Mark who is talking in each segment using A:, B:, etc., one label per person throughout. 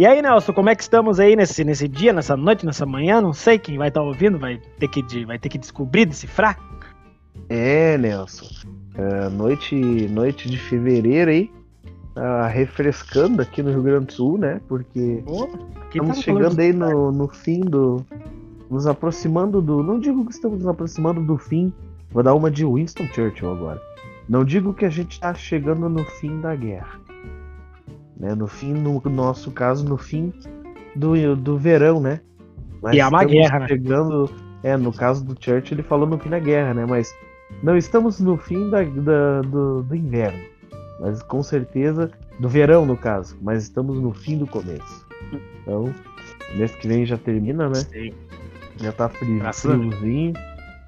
A: E aí, Nelson, como é que estamos aí nesse, nesse dia, nessa noite, nessa manhã? Não sei quem vai estar tá ouvindo, vai ter, que, vai ter que descobrir, decifrar.
B: É, Nelson. É, noite, noite de fevereiro aí. Tá refrescando aqui no Rio Grande do Sul, né? Porque oh, estamos tá chegando aí no, no fim do. Nos aproximando do. Não digo que estamos nos aproximando do fim. Vou dar uma de Winston Churchill agora. Não digo que a gente está chegando no fim da guerra. Né? No fim, no nosso caso, no fim do, do verão, né?
A: Mas e é uma guerra, né?
B: chegando, né? É, no caso do Churchill, ele falou no fim da guerra, né? Mas não estamos no fim da, da do, do inverno mas com certeza do verão no caso, mas estamos no fim do começo. Então, mês que vem já termina, né? Sim. Já tá frio, friozinho.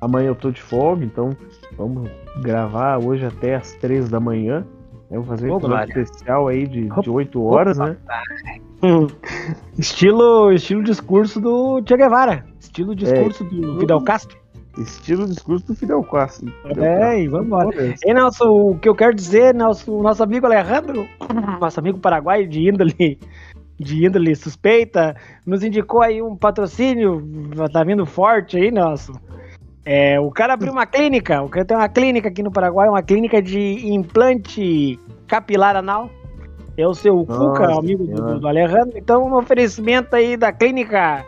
B: Amanhã eu tô de folga, então vamos gravar hoje até as três da manhã. Eu vou fazer um episódio especial aí de, de 8 horas, né?
A: estilo, estilo discurso do Che Guevara. Estilo discurso é, do Fidel Castro.
B: Estilo discurso do Fidel Castro.
A: é, e vamos embora. E Nelson, o que eu quero dizer, Nelson, nosso amigo Alejandro, nosso amigo paraguaio de índole, de índole suspeita, nos indicou aí um patrocínio, tá vindo forte aí, Nelson. É, o cara abriu uma clínica, o cara tem uma clínica aqui no Paraguai, uma clínica de implante capilar anal. É o seu Nossa, Cuca, amigo do, do Alejandro. Então, um oferecimento aí da clínica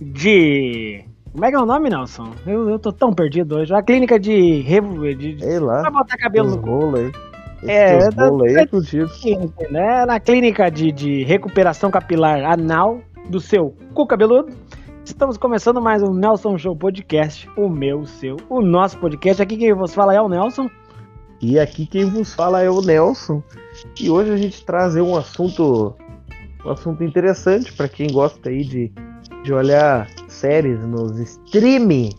A: de como é que é o nome, Nelson? Eu, eu tô tão perdido hoje. A clínica de. de
B: Sei lá.
A: Pra botar cabelo no
B: rolo aí.
A: é, rolo aí é Né? Na clínica de, de recuperação capilar anal do seu cu cabeludo. Estamos começando mais um Nelson Show Podcast. O meu, o seu, o nosso podcast. Aqui quem vos fala é o Nelson.
B: E aqui quem vos fala é o Nelson. E hoje a gente traz um assunto. Um assunto interessante para quem gosta aí de, de olhar séries nos stream,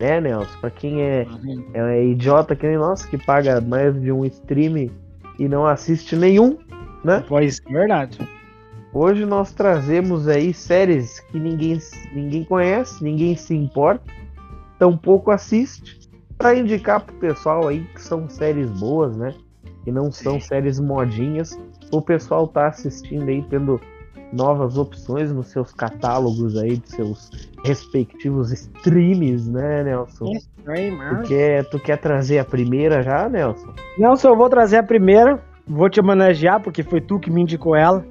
B: né, Nelson? Pra quem é, uhum. é idiota que nem nós, que paga mais de um stream e não assiste nenhum, né?
A: Pois, é verdade.
B: Hoje nós trazemos aí séries que ninguém, ninguém conhece, ninguém se importa, tampouco assiste, para indicar pro pessoal aí que são séries boas, né? Que não são séries modinhas. O pessoal tá assistindo aí, tendo novas opções nos seus catálogos aí, de seus respectivos streams, né, Nelson? Tu quer, tu quer trazer a primeira já, Nelson?
A: Nelson, eu vou trazer a primeira, vou te homenagear, porque foi tu que me indicou ela.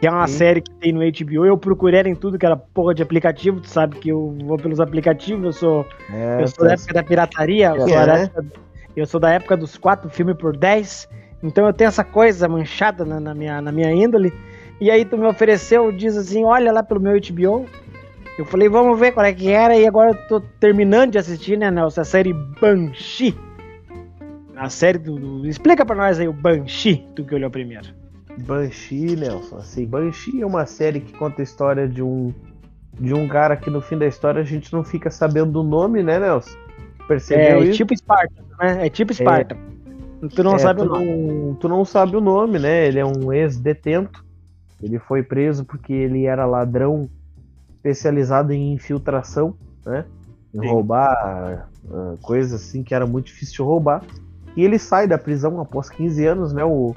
A: Que é uma Sim. série que tem no HBO. Eu procurei em tudo que era porra de aplicativo. Tu sabe que eu vou pelos aplicativos. Eu sou, é, eu sou da época da pirataria. Eu, sou é, da época, eu sou da época dos quatro filmes por 10. Então eu tenho essa coisa manchada na, na, minha, na minha índole. E aí tu me ofereceu, diz assim, olha lá pelo meu HBO. Eu falei, vamos ver qual é que era. E agora eu tô terminando de assistir, né, Nelson? A série Banshee. A série do, do... Explica pra nós aí o Banshee, tu que olhou primeiro.
B: Banshee, Nelson. Assim, Banshee é uma série que conta a história de um de um cara que no fim da história a gente não fica sabendo do nome, né, Nelson?
A: Percebeu é, isso? É tipo Esparta, né? É tipo Esparta. É, tu não é, sabe tu o nome.
B: Não, tu não sabe o nome, né? Ele é um ex-detento ele foi preso porque ele era ladrão especializado em infiltração, né? Em Sim. roubar uh, coisas assim que era muito difícil de roubar. E ele sai da prisão após 15 anos, né? O,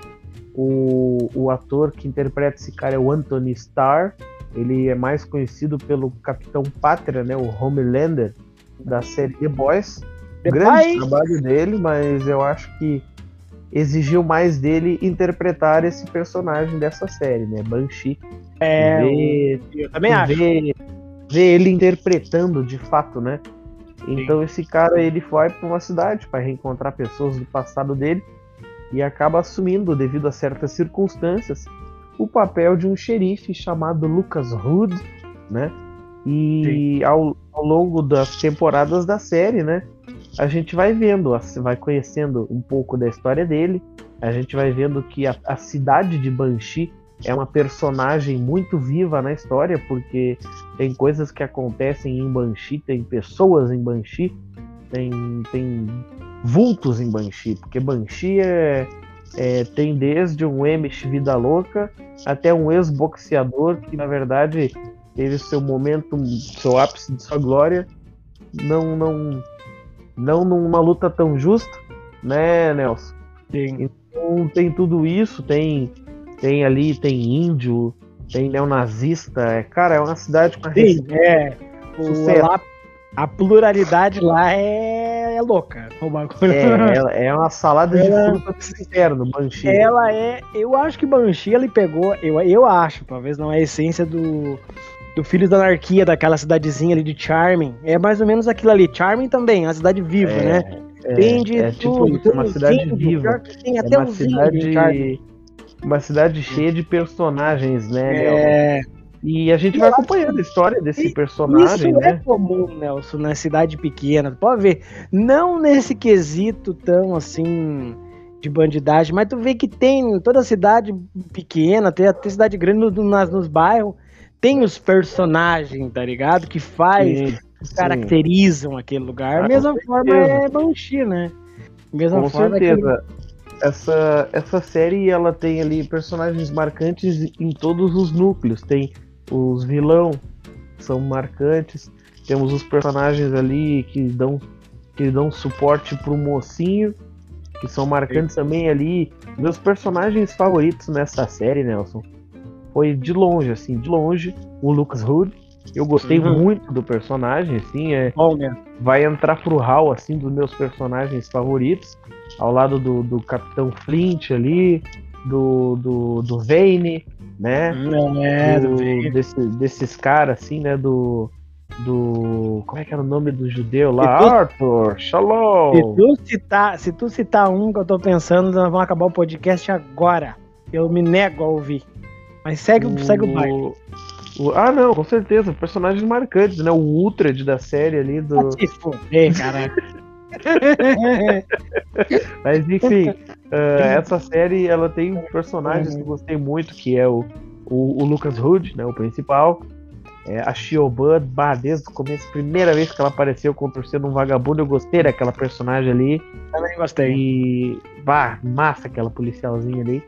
B: o, o ator que interpreta esse cara é o Anthony Starr. Ele é mais conhecido pelo Capitão Pátria, né? O Homelander da série The Boys. The Grande Boys. trabalho dele, mas eu acho que exigiu mais dele interpretar esse personagem dessa série, né? Banshee.
A: É, ver, eu também acho.
B: Ver, ver ele interpretando de fato, né? Então Sim. esse cara ele vai para uma cidade para reencontrar pessoas do passado dele e acaba assumindo, devido a certas circunstâncias, o papel de um xerife chamado Lucas Hood, né? E ao, ao longo das temporadas da série, né? a gente vai vendo, vai conhecendo um pouco da história dele. A gente vai vendo que a, a cidade de Banshee é uma personagem muito viva na história, porque tem coisas que acontecem em Banshee, tem pessoas em Banshee, tem, tem vultos em Banshee, porque Banshee é, é, tem desde um Emish vida louca até um ex-boxeador que, na verdade, teve seu momento, seu ápice de sua glória, não, não não numa luta tão justa, né, Nelson?
A: Sim.
B: Então tem tudo isso, tem tem ali, tem índio, tem neonazista. É, cara, é uma cidade com
A: Sim, é. O, lá, a pluralidade lá é, é louca.
B: É, é uma salada ela, de frutas interno, Banshee.
A: Ela é. Eu acho que Banshee ele pegou. Eu, eu acho, talvez não é a essência do. Do Filhos da Anarquia, daquela cidadezinha ali de Charming. É mais ou menos aquilo ali. Charming também, a cidade viva, é, né?
B: É, tem de é, tipo tudo, tipo uma cidade viva. Tem até é uma cidade, uma cidade cheia de personagens, né?
A: É.
B: E a gente vai acompanhando a história desse personagem,
A: Isso
B: né?
A: é comum, Nelson, na cidade pequena. Pode ver, não nesse quesito tão assim de bandidagem, mas tu vê que tem toda cidade pequena, tem até cidade grande no, nas, nos bairros, tem os personagens, tá ligado? Que faz, sim, que caracterizam aquele lugar. Ah, mesma forma é Banshee, né?
B: Mesma com forma certeza. Que essa, essa série ela tem ali personagens marcantes em todos os núcleos. Tem os vilão são marcantes. Temos os personagens ali que dão que dão suporte pro mocinho, que são marcantes Sim. também ali. Meus personagens favoritos nessa série, Nelson, foi de longe, assim, de longe, o Lucas Hood. Eu gostei uhum. muito do personagem, assim, é.
A: Bom, né?
B: Vai entrar pro hall, assim, dos meus personagens favoritos, ao lado do, do Capitão Flint ali, do, do, do Vane, né?
A: É,
B: do, do desse, desses caras, assim, né? Do. Do. Como é que era o nome do judeu lá?
A: Tu,
B: Arthur, Shalom!
A: Se tu, citar, se tu citar um que eu tô pensando, nós vamos acabar o podcast agora. Eu me nego a ouvir. Mas segue o, segue o baile.
B: Ah, não, com certeza. Personagens marcantes, né? O Ultrad da série ali do.
A: Se foder, caraca.
B: Mas enfim, uh, essa série ela tem personagens que eu gostei muito, que é o, o, o Lucas Hood, né, o principal. É, a Shioban, bah, desde o começo, primeira vez que ela apareceu contorcendo um vagabundo, eu gostei daquela personagem ali.
A: Também gostei.
B: E, bah, massa aquela policialzinha ali.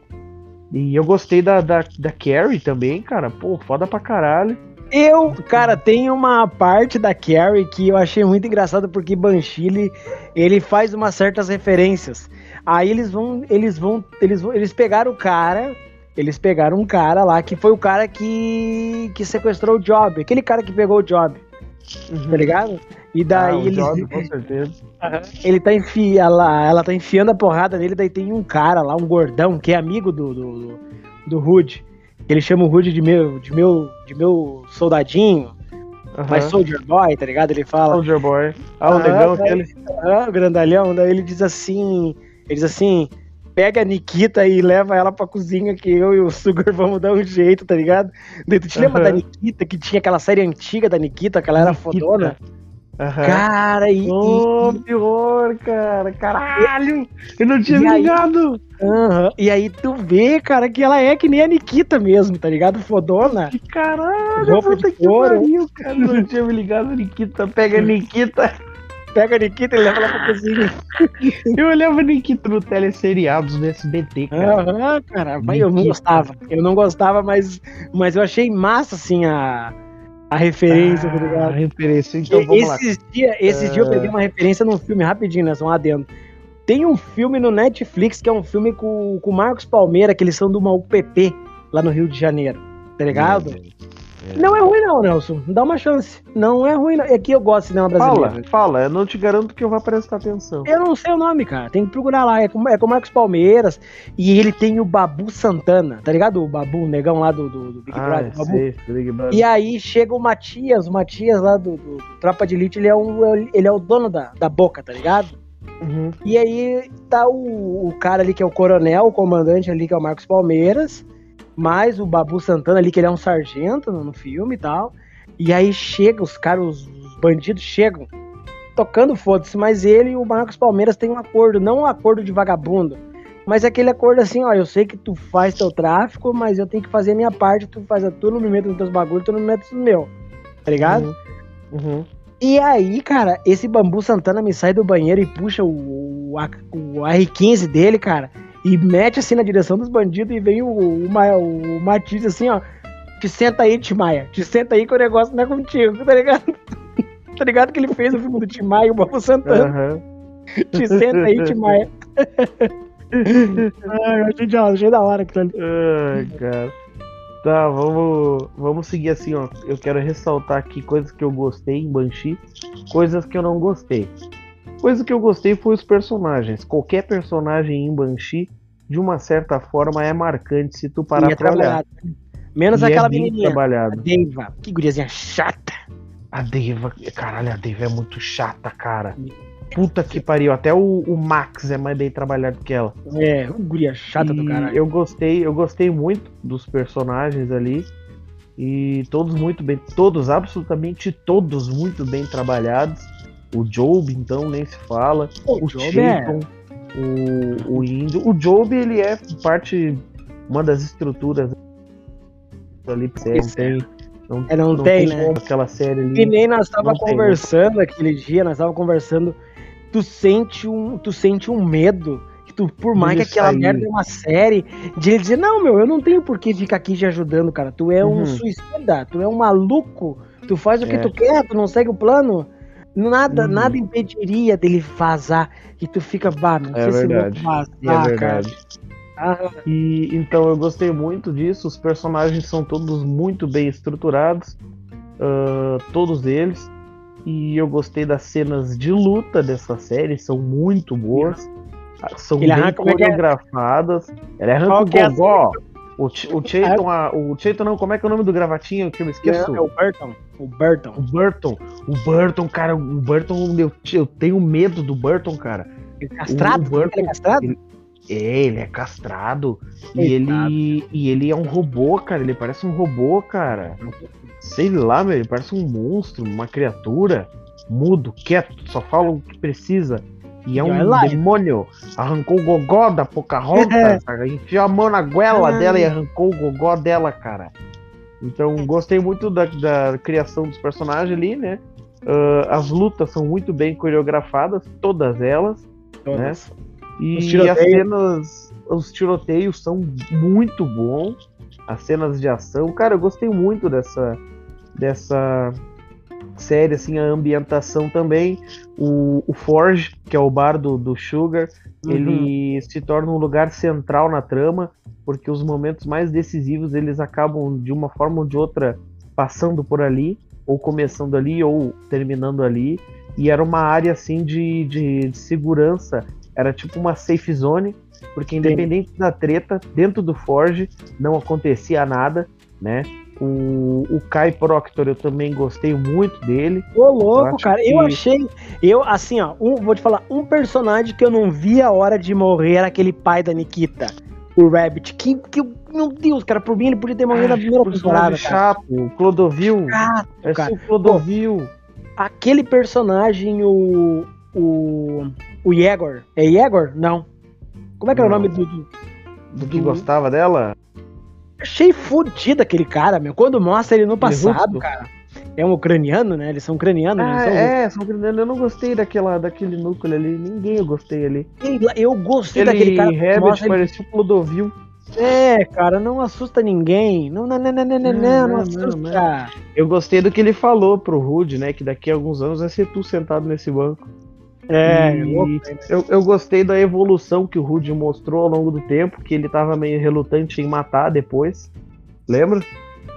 B: E eu gostei da, da, da Carrie também, cara. Pô, foda pra caralho.
A: Eu, cara, tem uma parte da Carrie que eu achei muito engraçado porque Banshee ele faz umas certas referências. Aí eles vão, eles vão, eles vão, eles pegaram o cara, eles pegaram um cara lá que foi o cara que que sequestrou o Job, aquele cara que pegou o Job. Uhum. Tá ligado? E daí ah,
B: eles Job, com certeza.
A: Ele tá enfi... ela, ela tá enfiando a porrada nele, daí tem um cara lá, um gordão, que é amigo do do, do, do Hood. Ele chama o Rude de meu, de meu, de meu soldadinho. Uhum. Mas Soldier Boy, tá ligado? Ele fala.
B: Soldier Boy. Ah, o ah, negão aquele.
A: Ah, o grandalhão. Daí ele diz assim. Ele diz assim: pega a Nikita e leva ela pra cozinha que eu e o Sugar vamos dar um jeito, tá ligado? Daí tu te uhum. lembra da Nikita, que tinha aquela série antiga da Nikita, que ela era Nikita. fodona?
B: Uhum.
A: Cara, e.
B: Oh, e... pior, cara. Caralho! Eu não tinha
A: e
B: ligado!
A: Aí... Uhum. E aí tu vê, cara, que ela é que nem a Nikita mesmo, tá ligado? Fodona.
B: Caralho! Roupa de que pariu, cara. Eu não tinha me ligado, Nikita. Pega a Nikita.
A: Pega a Nikita e leva ela pra cozinha.
B: eu olhava a Nikita no teleseriados do SBT, cara.
A: Aham, uhum, cara. Mas eu não gostava. Eu não gostava, mas, mas eu achei massa, assim, a a referência,
B: tá ah, tá ligado? A referência, então vamos
A: esses lá. Dia, esses uh... dias eu peguei uma referência num filme, rapidinho, né? Só lá dentro. Tem um filme no Netflix que é um filme com o Marcos Palmeira, que eles são de uma UPP lá no Rio de Janeiro, tá ligado? Não é ruim não, Nelson. Dá uma chance. Não é ruim não. É que eu gosto de cinema brasileiro.
B: Fala, fala. Eu não te garanto que eu vou prestar atenção.
A: Eu não sei o nome, cara. Tem que procurar lá. É com, é com o Marcos Palmeiras. E ele tem o Babu Santana. Tá ligado? O Babu, o negão lá do, do, do Big ah, Brother. Sei, Big Brother. E aí chega o Matias. O Matias lá do, do, do Tropa de Elite. Ele é, um, ele é o dono da, da boca, tá ligado? Uhum. E aí tá o, o cara ali que é o coronel, o comandante ali que é o Marcos Palmeiras mais o Babu Santana ali, que ele é um sargento no, filme e tal. E aí chega, os caras, os, os bandidos chegam tocando foda-se, mas ele e o Marcos Palmeiras têm um acordo, não um acordo de vagabundo, mas aquele acordo assim, ó, eu sei que tu faz teu tráfico, mas eu tenho que fazer a minha parte, tu faz a tu não me meto nos teus bagulhos, tu não me meto no meu, tá ligado?
B: Uhum. Uhum.
A: E aí, cara, esse Bambu Santana me sai do banheiro e puxa o, o, o R15 dele, cara, e mete assim na direção dos bandidos e vem o, o, o, o Matiz assim, ó. Te senta aí, Timaya. Te senta aí que o negócio não é contigo, tá ligado? tá ligado que ele fez o filme do Timaya, o Bobo Santana. Uhum. Te senta aí, Timaya. Ai, eu achei, achei da hora aquilo ali.
B: Ai, cara. Tá, vamos, vamos seguir assim, ó. Eu quero ressaltar aqui coisas que eu gostei em Banshee, coisas que eu não gostei. Coisa que eu gostei foi os personagens. Qualquer personagem em Banshee, de uma certa forma, é marcante se tu parar
A: E é
B: pra olhar.
A: trabalhado. Menos
B: E
A: aquela
B: é
A: menininha. A. Deiva. Que guriazinha chata.
B: A Deva, caralho, a Deva é muito chata, cara. Puta que pariu. Até o, o Max é mais bem trabalhado que ela.
A: É, guria chata do
B: E
A: caralho.
B: Eu gostei, eu gostei muito dos personagens ali. E todos muito bem, todos, absolutamente todos muito bem trabalhados. O Job, então, nem se fala.
A: Pô,
B: o
A: Job
B: Chayton, o, o Índio. O Job, ele é parte, uma das estruturas ali. Não
A: Isso
B: tem, não,
A: É, não tem, né?
B: como aquela série ali.
A: Que nem nós tava
B: Não tem,
A: conversando aquele dia, nós tava conversando. Tu sente um, tu sente um medo. Que tu, por mais que
B: Dele
A: aquela
B: sair.
A: merda é uma série, de ele dizer, não, meu, eu não tenho por que ficar aqui te ajudando, cara. Tu é um
B: Uhum.
A: suicida, tu é um maluco, tu faz o que
B: É.
A: tu quer, tu não segue o plano. Nada,
B: Uhum.
A: nada impediria dele vazar. E tu fica, bah, não
B: É
A: sei
B: verdade.
A: se eu vou vazar,
B: é verdade.
A: cara. Ah,
B: E então eu gostei muito disso. Os personagens são todos muito bem estruturados, ah, todos eles. E eu gostei das cenas de luta dessa série, são muito boas. São
A: Ele
B: bem
A: é é?
B: coreografadas. Ele arranca o
A: é
B: gogó. O, o Chayton, a- o Chayton não, como é que é o nome do gravatinho que eu me esqueço?
A: é o Burton. O Burton.
B: O Burton. O Burton, cara, o Burton, eu, eu tenho medo do Burton, cara.
A: Ele é castrado?
B: O Burton-
A: Ele é castrado?
B: ele- É, ele é castrado. E ele, e ele é um robô, cara. Ele parece um robô, cara. Sei lá. Ele parece um monstro, uma criatura. Mudo, quieto, só fala o que precisa. E é
A: E
B: um demônio. Arrancou o gogó da Pocahontas. cara. Enfiou a mão na goela dela e arrancou o gogó dela, cara. Então, gostei muito da, da criação dos personagens ali, né? Ah, as lutas são muito bem coreografadas, todas elas.
A: Todas.
B: E
A: Os
B: as cenas, os tiroteios são muito bons. As cenas de ação, cara, eu gostei muito dessa dessa série, assim, a ambientação também. O, o Forge, que é o bar do, do Sugar,
A: Uhum.
B: ele se torna um lugar central na trama, porque os momentos mais decisivos eles acabam de uma forma ou de outra passando por ali, ou começando ali, ou terminando ali. E era uma área assim de, de, de segurança, era tipo uma safe zone, porque independente da treta, dentro do Forge não acontecia nada, né? O, o Kai Proctor eu também gostei muito dele.
A: Ô,
B: Eu
A: louco,
B: acho
A: cara. Eu
B: que-
A: achei. Eu, assim, ó, um- vou te falar, um personagem que eu não vi a hora de morrer era aquele pai da Nikita. O Rabbit. Que, que, meu Deus, cara, por mim ele podia ter morrido na primeira temporada,
B: chato, o Clodovil.
A: Chato,
B: Esse
A: cara.
B: é o Clodovil.
A: Aquele personagem, o. O. O Yegor. É Yegor? Não. Como é que é o nome do. do-
B: Do que
A: do-
B: gostava dela?
A: Achei fudido aquele cara, meu. Quando mostra ele no passado,
B: russo?
A: cara. É um ucraniano, né? Eles são ucranianos,
B: Ah,
A: são
B: é, são gringos. eu não gostei daquela, daquele núcleo ali. Ninguém eu gostei ali.
A: Eu gostei
B: Aquele
A: daquele cara.
B: Rabbit
A: mostra ele-
B: parecia o Clodovil.
A: É, cara, não assusta ninguém. Não, não, não, não, não, não,
B: Não,
A: não,
B: não,
A: assusta.
B: não, Eu gostei do que ele falou pro Rude, né? Que daqui a alguns anos vai ser tu sentado nesse banco.
A: É,
B: E
A: louco.
B: eu, eu gostei da evolução que o Rude mostrou ao longo do tempo, que ele tava meio relutante em matar depois. Lembra?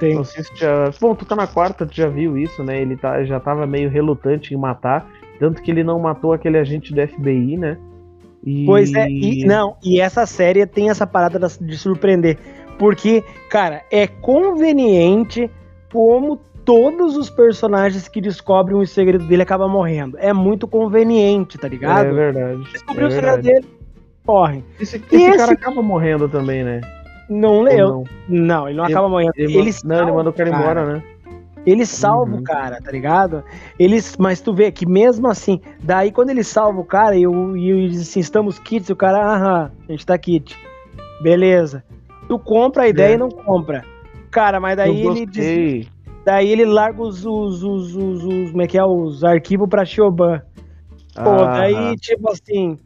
A: Tem.
B: Não sei se já. Bom, tu tá na quarta, tu já viu isso, né? Ele tá, já tava meio relutante em matar. Tanto que ele não matou aquele agente do FBI, né? E...
A: Pois é, e, não, e essa série tem essa parada de surpreender. Porque, cara, é conveniente como todos os personagens que descobrem o segredo dele acabam morrendo. É muito conveniente, tá ligado?
B: É verdade.
A: Descobriu
B: é
A: o segredo dele, morrem.
B: Esse, esse
A: esse-
B: cara acaba morrendo também, né?
A: Não leu.
B: não?
A: Não, ele não
B: Ele-
A: acaba morrendo.
B: Ele,
A: Ele,
B: não, ele manda o cara embora, né?
A: Ele salva
B: Uhum.
A: o cara, tá ligado? Eles, mas tu vê que mesmo assim, daí quando ele salva o cara e eu, e diz assim, estamos kits, o cara, aham, a gente tá kit. Beleza. Tu compra a ideia
B: É.
A: e não compra. Cara, mas daí ele diz. Daí ele larga os, os, os, os, os- como é que é, os arquivos pra Shoban. Pô,
B: Ah,
A: daí tipo assim,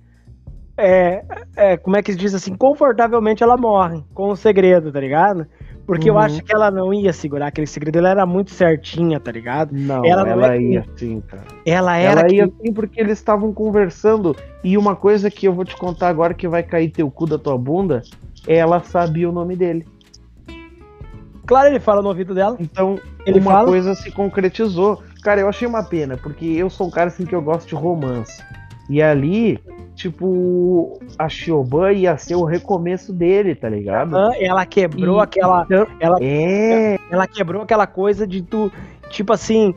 A: é, é, como é que se diz assim, confortavelmente ela morre com o segredo, tá ligado? Porque eu
B: Uhum.
A: acho que ela não ia segurar aquele segredo, ela era muito certinha, tá ligado?
B: Não,
A: ela
B: ela,
A: não é que-
B: ia sim, cara.
A: Ela era
B: Ela
A: que-
B: ia sim porque eles estavam conversando. E uma coisa que eu vou te contar agora que vai cair teu cu da tua bunda, ela sabia o nome dele.
A: Claro, ele fala no ouvido dela.
B: Então,
A: Ele
B: uma
A: fala?
B: coisa se concretizou. Cara, eu achei uma pena, porque eu sou um cara assim que eu gosto de romance. E ali, tipo, a Shioban ia ser o recomeço dele, tá ligado?
A: Ela quebrou
B: E-
A: aquela.
B: então-
A: Ela,
B: É,
A: ela quebrou aquela coisa de tu. Tipo assim.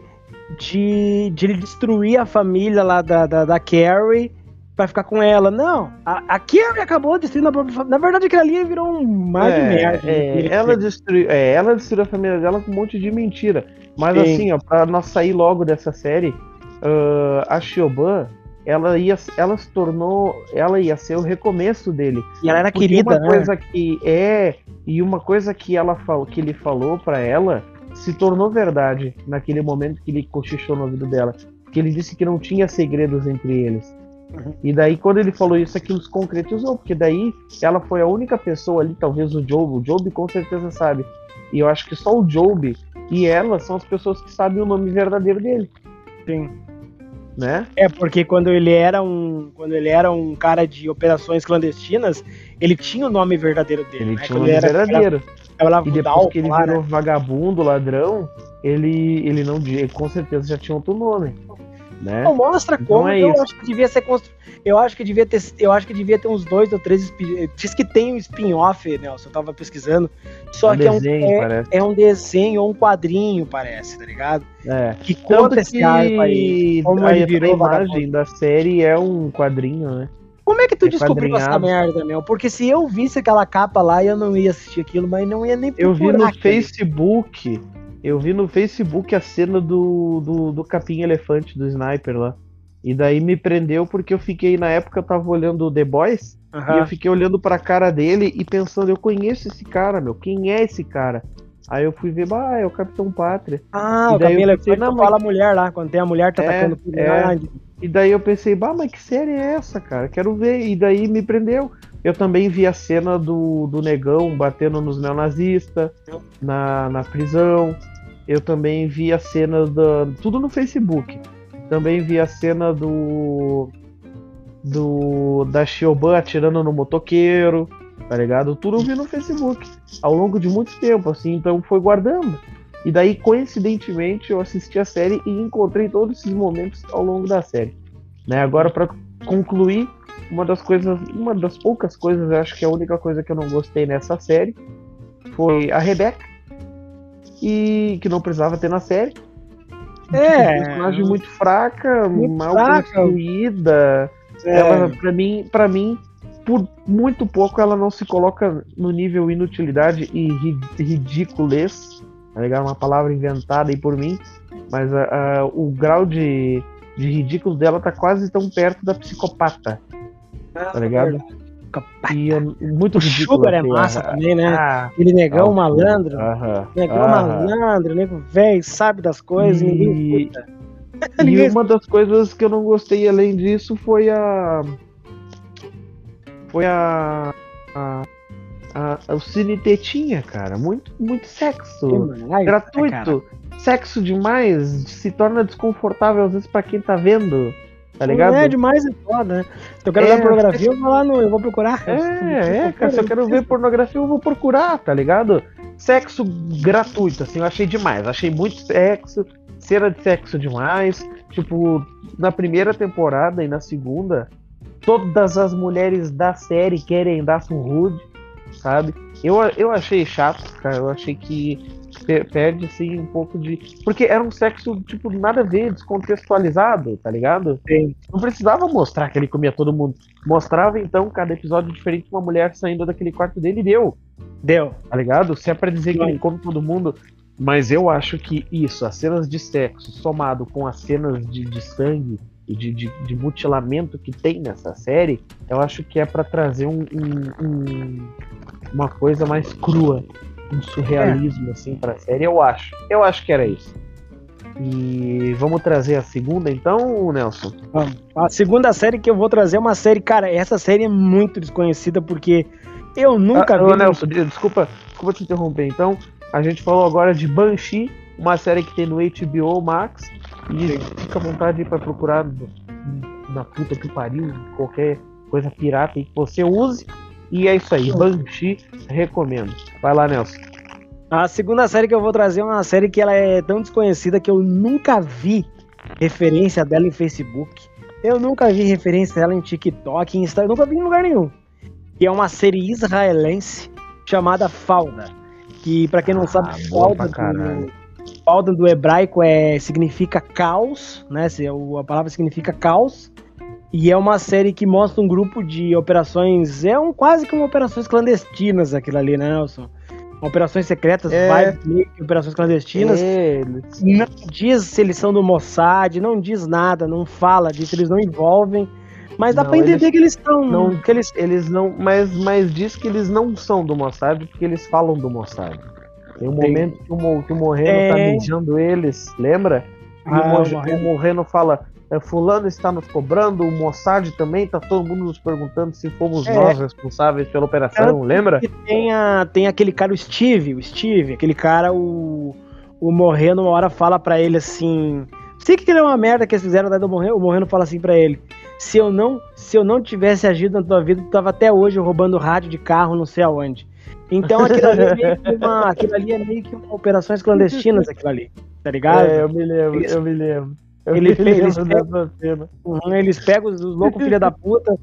A: De, de destruir a família lá da, da, da Carrie pra ficar com ela. Não. A, a Carrie acabou destruindo a própria família. Na verdade, aquilo ali virou um mar de
B: é,
A: merda.
B: é, ela destruiu, é, ela destruiu a família dela com um monte de mentira. Mas
A: Sim.
B: assim, ó, pra nós sair logo dessa série, ah, a Shioban, ela ia, ela se tornou, ela ia ser o recomeço dele.
A: E ela era
B: Porque
A: querida,
B: uma
A: né?
B: coisa que é e uma coisa que ela falou, que ele falou pra ela se tornou verdade naquele momento que ele cochichou no ouvido dela, que ele disse que não tinha segredos entre eles.
A: Uhum.
B: E daí quando ele falou isso, aquilo se concretizou, porque daí ela foi a única pessoa ali, talvez o Job, o Job com certeza sabe. E eu acho que só o Job e ela são as pessoas que sabem o nome verdadeiro dele,
A: Sim.
B: né?
A: É, porque quando ele era um. Quando ele era um cara de operações clandestinas, ele tinha o nome verdadeiro dele.
B: Ele
A: né?
B: tinha o nome
A: era-
B: verdadeiro.
A: Ela,
B: E depois que ele virou vagabundo, ladrão, ele, ele não ele com certeza já tinha outro nome, né?
A: Não mostra
B: Então
A: como.
B: é
A: eu
B: isso.
A: acho que devia ser constru... Eu acho que devia ter. Eu acho que devia ter uns dois ou três. Diz que tem um spin-off, Nelson. Eu tava pesquisando. Só
B: Um
A: que
B: desenho,
A: é, um, é, é um desenho ou um quadrinho, parece, tá ligado?
B: É.
A: Que
B: Tanto
A: conta esse arco aí.
B: que
A: Como
B: a,
A: ele virou
B: a imagem
A: vagabundo.
B: da série é um quadrinho, né?
A: Como é que tu
B: É
A: descobriu essa merda, meu? Porque se eu visse aquela capa lá, eu não ia assistir aquilo, mas não ia nem
B: Eu vi
A: procurar
B: no
A: aquilo.
B: Facebook, eu vi no Facebook a cena do, do, do capim elefante do sniper lá. E daí me prendeu porque eu fiquei, na época eu tava olhando The Boys, e
A: Aham.
B: eu fiquei olhando pra cara dele e pensando, eu conheço esse cara, meu, quem é esse cara? Aí eu fui ver, bah, é o Capitão Pátria.
A: Ah,
B: E
A: o é
B: pensei, não,
A: fala a mulher lá, quando tem a mulher tá
B: É,
A: atacando tudo.
B: é. E daí eu pensei, bah, mas que série é essa, cara? Quero ver. E daí me prendeu. Eu também vi a cena do, do negão batendo nos neonazistas na, na prisão. Eu também vi a cena da. Tudo no Facebook. Também vi a cena do. Do. Da Shioban atirando no motoqueiro. Tá ligado? Tudo eu vi no Facebook. Ao longo de muito tempo, assim, então foi guardando. E daí, coincidentemente, eu assisti a série e encontrei todos esses momentos ao longo da série. Né? Agora, para concluir, uma das coisas, uma das poucas coisas, acho que a única coisa que eu não gostei nessa série foi a Rebecca. E que não precisava ter na série.
A: É.
B: Tipo, personagem muito fraca,
A: Muito
B: mal
A: fraca.
B: construída.
A: É.
B: Ela, pra mim, para mim, por muito pouco ela não se coloca no nível inutilidade e ri- ridiculez, tá ligado? Uma palavra inventada aí por mim, mas a- a- o grau de, de ridículo dela tá quase tão perto da psicopata, tá ligado? E é muito
A: O
B: ridículo.
A: Sugar é massa
B: a-
A: também, né?
B: Ah,
A: Aquele negão
B: ah,
A: malandro. Negão malandro, nego velho, sabe das coisas,
B: E-
A: ninguém escuta.
B: E
A: Ninguém
B: uma das coisas que eu não gostei além disso foi a. Foi a. a, a o Cine Tetinha, cara. Muito, muito sexo.
A: Demais,
B: gratuito.
A: cara.
B: Sexo demais. Se torna desconfortável às vezes pra quem tá vendo. Tá ligado?
A: É demais e foda, né? Se eu quero
B: É,
A: dar pornografia, eu vou lá no. Eu vou procurar.
B: É, é, cara, se eu quero ver pornografia, eu vou procurar, tá ligado? Sexo gratuito, assim, eu achei demais. Achei muito sexo, cena de sexo demais. Tipo, na primeira temporada e na segunda, todas as mulheres da série querem dar pro Rude, sabe? Eu, eu achei chato, cara. Eu achei que perde, assim, um pouco de. Porque era um sexo, tipo, nada a ver, descontextualizado, tá ligado?
A: Sim.
B: Não precisava mostrar que ele comia todo mundo. Mostrava, então, cada episódio diferente, uma mulher saindo daquele quarto dele e deu,
A: Deu.
B: tá ligado? Se é pra dizer que
A: Não.
B: ele come todo mundo. Mas eu acho que isso, as cenas de sexo, somado com as cenas de, de sangue e de, de, de mutilamento que tem nessa série, eu acho que é pra trazer um, um- um- uma coisa mais crua, um surrealismo, assim, pra série. Eu acho. Eu acho que era isso. E vamos trazer a segunda, então, Nelson?
A: Vamos. A segunda série que eu vou trazer é uma série, cara, essa série é muito desconhecida porque eu nunca
B: Ah,
A: vi.
B: ô, Nelson, de- desculpa, desculpa te interromper. Então, a gente falou agora de Banshee, uma série que tem no HBO Max. E fica à vontade para procurar na puta que pariu, qualquer coisa pirata aí que você use. E é isso aí, Banshee, recomendo. Vai lá, Nelson.
A: A segunda série que eu vou trazer é uma série que ela é tão desconhecida que eu nunca vi referência dela em Facebook. Eu nunca vi referência dela em TikTok, em Instagram, nunca vi em lugar nenhum. Que é uma série israelense chamada Falda. Que, para quem não
B: Ah,
A: sabe, Falda do, Falda do hebraico é, significa caos, né? Se- o- A palavra significa caos. E é uma série que mostra um grupo de operações. É um quase uma operações clandestinas aquilo ali, né, Nelson? Operações secretas,
B: É.
A: que operações clandestinas.
B: Eles.
A: Não diz se eles são do Mossad, não diz nada, não fala disso, eles não envolvem. Mas dá
B: Não,
A: pra entender
B: eles-
A: que eles estão.
B: Não,
A: que eles.
B: eles não, mas, mas diz que eles não são do Mossad porque eles falam do Mossad. Tem um
A: Tem.
B: momento que o, que o Morreno
A: É.
B: tá mijando eles, lembra? E
A: Ah,
B: o, Mo-
A: o Morreno.
B: o Morreno fala: "É, Fulano está nos cobrando, o Mossad também, tá todo mundo nos perguntando se fomos
A: É.
B: nós responsáveis pela operação, lembra?
A: Tem, a, tem aquele cara, o Steve, o Steve, aquele cara, o, o Morreno, uma hora fala pra ele assim. Sei que ele é uma merda que eles fizeram daí do Morreno. O Morreno fala assim pra ele: se eu não se eu não tivesse agido na tua vida, tu tava até hoje roubando rádio de carro, não sei aonde. Então aquilo ali é meio que uma, aquilo ali é meio que uma operações clandestinas, aquilo ali. Tá ligado?
B: É, eu me lembro,
A: Eles-
B: eu me lembro.
A: Ele eles
B: cena.
A: Uhum, eles pegam os, os loucos filha da puta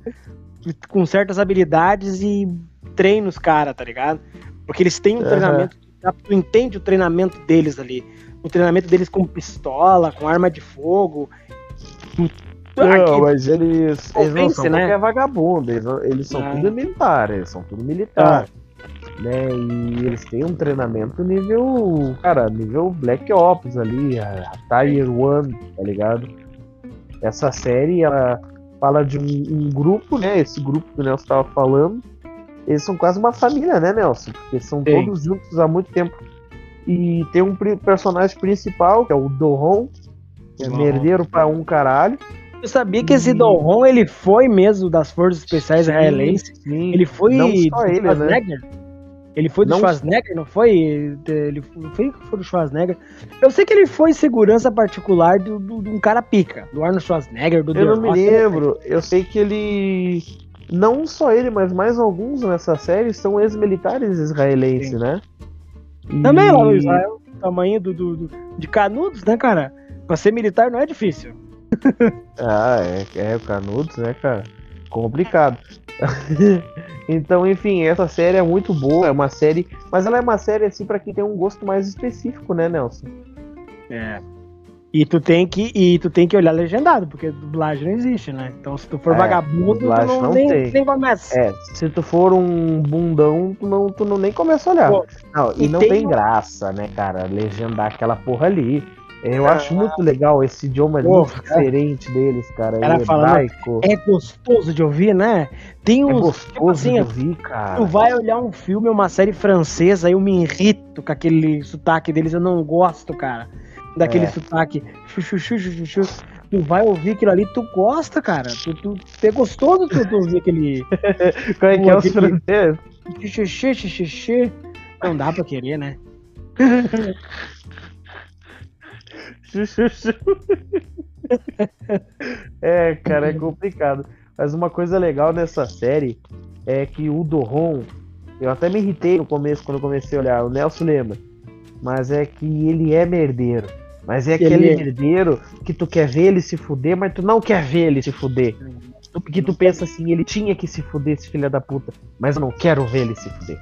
A: com certas habilidades e treinam os caras, tá ligado? Porque eles têm um
B: Aham.
A: treinamento, tu entende o treinamento deles ali. O treinamento deles com pistola, com arma de fogo.
B: Não,
A: Aqui-
B: mas eles, eles não são
A: né?
B: qualquer vagabundo, eles, eles são
A: Ah.
B: tudo militar, eles são tudo militar. Né? E eles têm um treinamento nível, cara, nível Black Ops ali, a, a Tier 1, tá ligado? Essa série, ela fala de um, um grupo, né? Esse grupo que o Nelson tava falando, eles são quase uma família, né, Nelson? Porque são
A: Sim.
B: todos juntos há muito tempo. E tem um personagem principal, que é o Doron, que é merdeiro pra um caralho.
A: Eu sabia que esse
B: E-
A: Doron, ele foi mesmo das Forças Especiais Israelenses.
B: Sim,
A: Ele foi
B: Não só
A: do
B: ele, né?
A: Schwarzenegger. Ele foi do
B: Não-
A: Schwarzenegger, não foi? Ele foi, foi do Schwarzenegger. Eu sei que ele foi segurança particular de um cara pica, do Arnold Schwarzenegger, do
B: Eu não me
A: Rock,
B: lembro. Eu sei que ele. Não só ele, mas mais alguns nessa série são ex-militares israelenses, né? E-
A: Também lá no Israel, tamanho do, do- do- de canudos, né, cara? Pra ser militar não é difícil.
B: Ah, é, é o Canudos, né, cara? Complicado. então, enfim, essa série é muito boa, é uma série. Mas ela é uma série, assim, pra quem tem um gosto mais específico, né, Nelson?
A: É. E tu tem que e tu tem que olhar legendado, porque dublagem não existe, né? Então se tu for
B: É,
A: vagabundo, tu não,
B: não
A: nem,
B: tem.
A: nem começa.
B: É, se tu for um bundão, tu não, tu não nem começa a olhar.
A: Pô,
B: Não, e,
A: e
B: não
A: tem
B: tem graça, né, cara? Legendar aquela porra ali. Eu
A: Ah.
B: acho muito legal esse idioma
A: Pô,
B: muito diferente deles, cara. É
A: falando-
B: hebraico.
A: É gostoso de ouvir, né? Tem
B: É
A: uns.
B: gostoso
A: tipo assim,
B: de ouvir, cara.
A: Tu vai olhar um filme, uma série francesa, eu me irrito com aquele sotaque deles, eu não gosto, cara. Daquele
B: É.
A: sotaque. Chu, chu, chu, chu, chu, chu. Tu vai ouvir aquilo ali, tu gosta, cara. Tu, tu, é gostoso tu, tu ouvir aquele.
B: Qual é que é
A: aquele-
B: franceses?
A: Xixi, xixi, xixi. Não dá pra querer, né?
B: é, cara, é complicado. Mas uma coisa legal nessa série é que o Doron, eu até me irritei no começo quando eu comecei a olhar, o Nelson lembra, mas é que ele é merdeiro. Mas é
A: Ele
B: aquele
A: é.
B: merdeiro que tu quer ver ele se fuder, mas tu não quer ver ele se fuder. Que tu pensa assim, ele tinha que se fuder, esse filho da puta, mas eu não quero ver ele se fuder.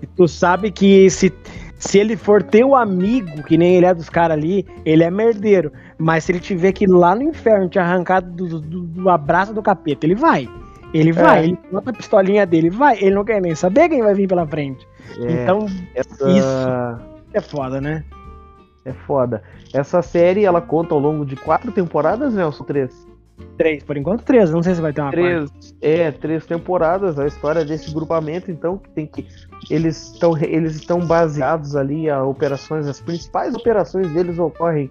A: E tu sabe que se, se ele for teu amigo, que nem ele é dos caras ali, ele é merdeiro. Mas se ele tiver que ir lá no inferno te arrancar do, do, do abraço do capeta, ele vai. Ele vai,
B: É.
A: ele bota a pistolinha dele, vai. Ele não quer nem saber quem vai vir pela frente.
B: É,
A: Então,
B: essa...
A: isso. é foda, né?
B: É foda. Essa série, ela conta ao longo de quatro temporadas, Nelson? Três?
A: Três, por enquanto três. Não sei se vai ter uma quarta.
B: Três, é, três temporadas. A história desse grupamento, então, que tem que. Eles estão eles estão baseados ali a operações, as principais operações deles ocorrem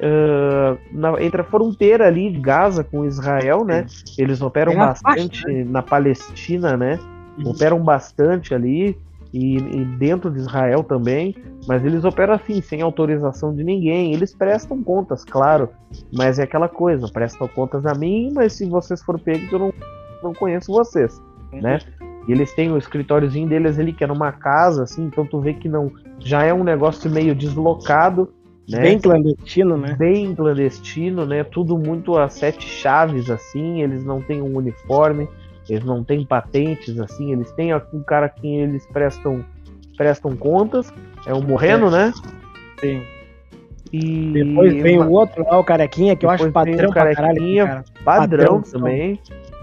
B: ah, na- entre a fronteira ali de Gaza com Israel, né? Eles operam
A: É
B: bastante
A: faixa,
B: na Palestina, né?
A: Uhum.
B: Operam bastante ali e, e dentro de Israel também, mas eles operam assim, sem autorização de ninguém. Eles prestam contas, claro, mas é aquela coisa, prestam contas a mim, mas se vocês forem pegos, eu não, não conheço vocês, né? E eles têm o escritóriozinho deles ali, que é numa casa, assim, então tu vê que não. Já é um negócio meio deslocado. Né?
A: Bem clandestino, né?
B: Bem clandestino, né? Tudo muito a sete chaves, assim. Eles não têm um uniforme, eles não têm patentes, assim. Eles têm um cara que eles prestam, prestam contas. É o Moreno, né?
A: Sim. E depois vem o outro lá, o carequinha, que eu acho padrão pra caralho.
B: Cara. Padrão, padrão também.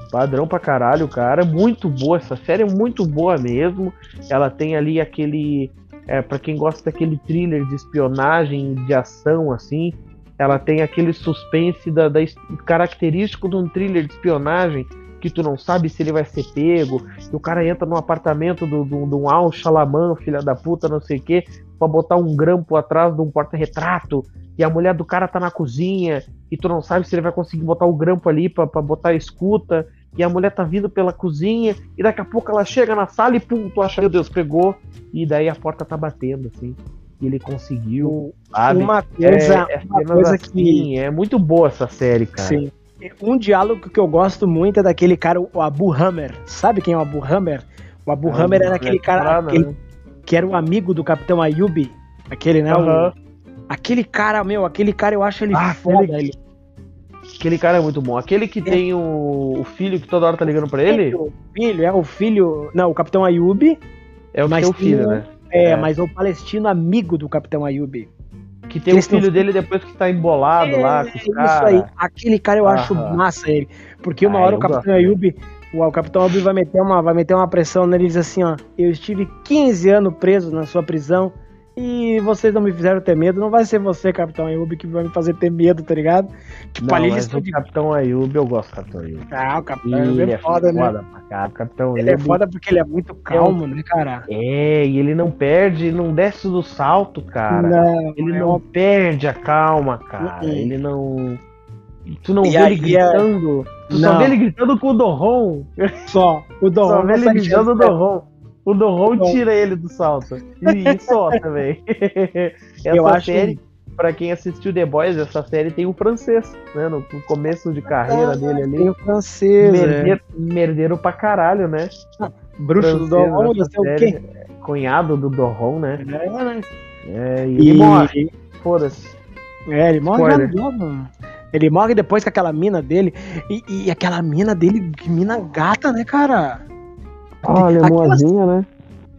B: Padrão pra caralho, cara. Muito boa essa série, é muito boa mesmo. Ela tem ali aquele. É, para quem gosta daquele thriller de espionagem, de ação, assim. Ela tem aquele suspense da, da característico de um thriller de espionagem que tu não sabe se ele vai ser pego, e o cara entra no apartamento do, do, do um Al Shalaman, filha da puta, não sei o quê, pra botar um grampo atrás de um porta-retrato, e a mulher do cara tá na cozinha, e tu não sabe se ele vai conseguir botar o grampo ali pra, pra botar a escuta, e a mulher tá vindo pela cozinha, e daqui a pouco ela chega na sala e pum, tu acha, meu Deus, pegou, e daí a porta tá batendo, assim. E ele conseguiu.
A: Sabe? Uma coisa, é, é uma coisa assim, que.
B: É muito boa essa série, cara. Sim.
A: Um diálogo que eu gosto muito é daquele cara, o Abu Hammer. Sabe quem é o Abu Hammer? O Abu ah, Hammer era aquele cara aquele, né? que era o amigo do Capitão Ayub. Aquele, né? O, aquele cara, meu, aquele cara eu acho ele ah, foda. Aquele, ele.
B: aquele cara é muito bom. Aquele que é. tem o, o, filho que toda hora tá ligando pra ele?
A: O filho, é o filho. Não, o Capitão Ayub.
B: É o mas seu filho, né?
A: É, é, mas o palestino amigo do Capitão Ayub.
B: Que tem o filho dele depois que tá embolado é, lá caras. Isso aí.
A: Aquele cara eu acho massa ele. Porque uma ah, hora o Capitão Ayub, o, o Capitão Ayub vai meter, uma, vai meter uma pressão nele e diz assim, ó. Eu estive 15 anos preso na sua prisão e vocês não me fizeram ter medo, não vai ser você, Capitão Ayub, que vai me fazer ter medo, tá ligado?
B: Tipo, não, ali mas o de... Capitão Ayub, eu gosto do Capitão Ayub.
A: Ah, o Capitão Ayub é, é foda, né? Foda. O Capitão ele é Ayub... é foda porque ele é muito calmo, é, né, cara?
B: É, e ele não perde, não desce do salto, cara. Não, ele não é perde a calma, cara. Ele não... Tu não e vê ele é- gritando. Tu não. só vê ele gritando com o Dorron.
A: Só. O Dorron. Só
B: vê ele gritando o Dorron. O Doron tira ele do salto. E, só também. essa eu acho série, que... pra quem assistiu The Boys, essa série tem o francês, né? No, no começo de carreira ah, dele ali.
A: Tem o francês.
B: Merdeiro, é. merdeiro pra caralho, né?
A: Ah, bruxo francês, do Doron, não sei o quê.
B: Cunhado do Doron, né?
A: É, né?
B: É, e, e... ele morre. Foda-se.
A: É, ele morre já Ele morre depois com aquela mina dele. E, e aquela mina dele, que mina gata, né, cara?
B: Ah, lemoazinha, né?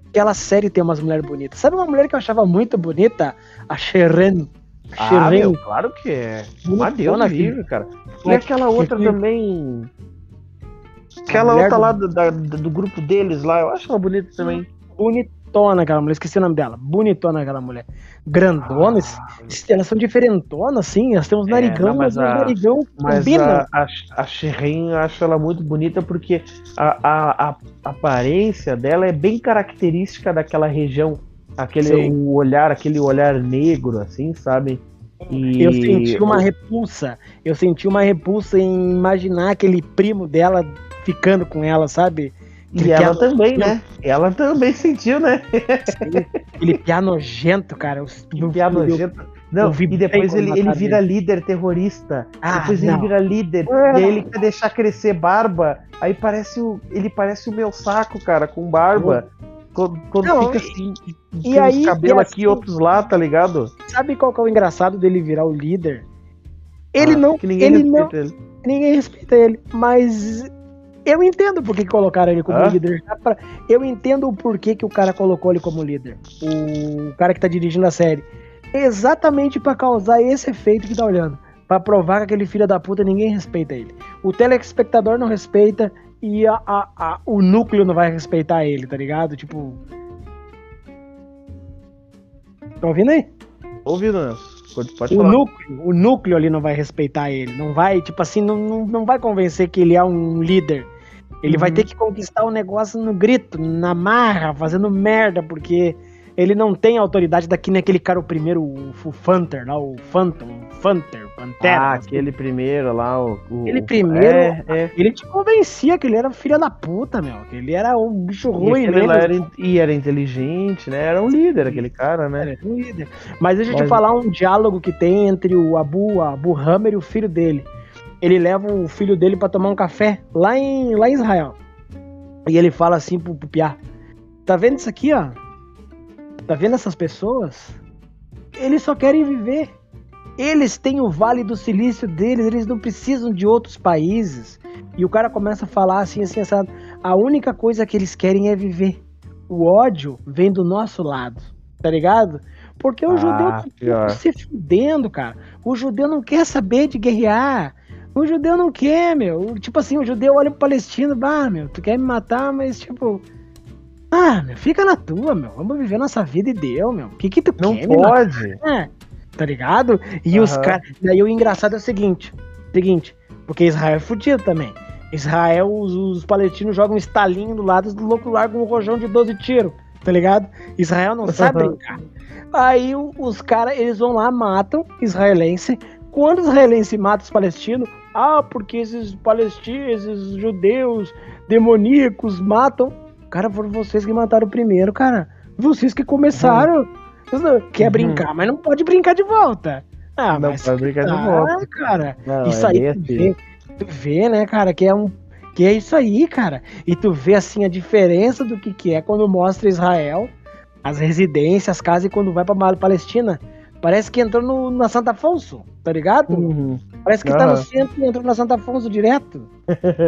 A: Aquela série tem umas mulheres bonitas. Sabe uma mulher que eu achava muito bonita? A Sheren.
B: Ah, meu, claro que é. Uma deusa vive, cara. E é aquela outra que... também. Aquela outra do... lá do, da, do grupo deles lá, eu acho ela bonita também.
A: Bonita bonitona aquela mulher, esqueci o nome dela. Bonitona aquela mulher. Grandona, ah, elas são diferentonas, assim, elas têm uns é, narigão, mas, a, narigão
B: mas combina. A, a, a Shireen, eu acho ela muito bonita porque a, a, a aparência dela é bem característica daquela região. Aquele o olhar, aquele olhar negro, assim, sabe?
A: E... Eu senti uma repulsa. Eu senti uma repulsa em imaginar aquele primo dela ficando com ela, sabe?
B: E ela, ela também, né? Ela também sentiu, né?
A: Ele piá nojento, cara.
B: O piá nojento. Não, e depois ele, ele vira líder terrorista. Ah, depois não. ele vira líder. Ah. E aí ele quer deixar crescer barba. Aí parece o. Ele parece o meu saco, cara, com barba. Quando, quando não, fica assim, e, e aí, cabelo assim, aqui outros lá, tá ligado?
A: Sabe qual que é o engraçado dele virar o líder? Ele ah, não. ele não. Ele. Ninguém respeita ele. Mas eu entendo por que colocaram ele como Hã? líder. Eu entendo o porquê que o cara colocou ele como líder. O cara que tá dirigindo a série. Exatamente para causar esse efeito que tá olhando. para provar que aquele filho da puta ninguém respeita ele. O telespectador não respeita e a, a, a, o núcleo não vai respeitar ele, tá ligado? Tipo. Tá ouvindo aí?
B: Ouvindo,
A: Pode o falar. núcleo, o núcleo ali não vai respeitar ele, não vai, tipo assim, não, não, não vai convencer que ele é um líder. Ele uhum. vai ter que conquistar o negócio no grito, na marra, fazendo merda, porque ele não tem autoridade daqui naquele cara, o primeiro, o, o Fanter, lá, o Phantom, Fanter, Pantera.
B: Ah, aquele primeiro lá, o.
A: o aquele primeiro, é, é. ele te convencia que ele era filho da puta, meu. Que ele era um bicho ruim,
B: né? Era, e era inteligente, né? Era um líder, aquele cara, né? Era um líder.
A: Mas deixa eu Mas... te falar um diálogo que tem entre o Abu, Abu Hammer e o filho dele ele leva o filho dele para tomar um café lá em, lá em Israel. E ele fala assim pro, pro Piá: Tá vendo isso aqui, ó? Tá vendo essas pessoas? Eles só querem viver. Eles têm o Vale do Silício deles, eles não precisam de outros países. E o cara começa a falar assim, assim, assado. A única coisa que eles querem é viver. O ódio vem do nosso lado, tá ligado? Porque o
B: Ah,
A: judeu tá se fudendo, cara. O judeu não quer saber de guerrear. O judeu não quer, meu. Tipo assim, o judeu olha pro palestino, bah, meu, tu quer me matar, mas tipo. Ah, meu, fica na tua, meu. Vamos viver nossa vida e deu, meu. O que que tu
B: Não
A: quer matar?
B: pode.
A: É, tá ligado? E os
B: Aham.
A: caras. Daí o engraçado é o seguinte: seguinte, porque Israel é fudido também. Israel, os, os palestinos jogam um estalinho do lado do louco larga um rojão de 12 tiros, tá ligado? Israel não sabe brincar. Aí os caras, eles vão lá, matam israelense. Quando os israelenses matam os palestinos, ah, porque esses palestinos, esses judeus demoníacos matam. Cara, foram vocês que mataram primeiro, cara. Vocês que começaram. Quer
B: Uhum.
A: brincar, mas não pode brincar de volta. Ah,
B: Não
A: mas
B: pode brincar de
A: ah,
B: volta.
A: cara.
B: Não,
A: isso
B: é
A: aí tu vê, tu vê, né, cara, que é um que é isso aí, cara. E tu vê assim a diferença do que que é quando mostra Israel, as residências, as casas e quando vai pra Palestina. Parece que entrou no, na Santa Afonso, tá ligado?
B: Uhum.
A: Parece que tá no centro e entrou na Santa Afonso direto.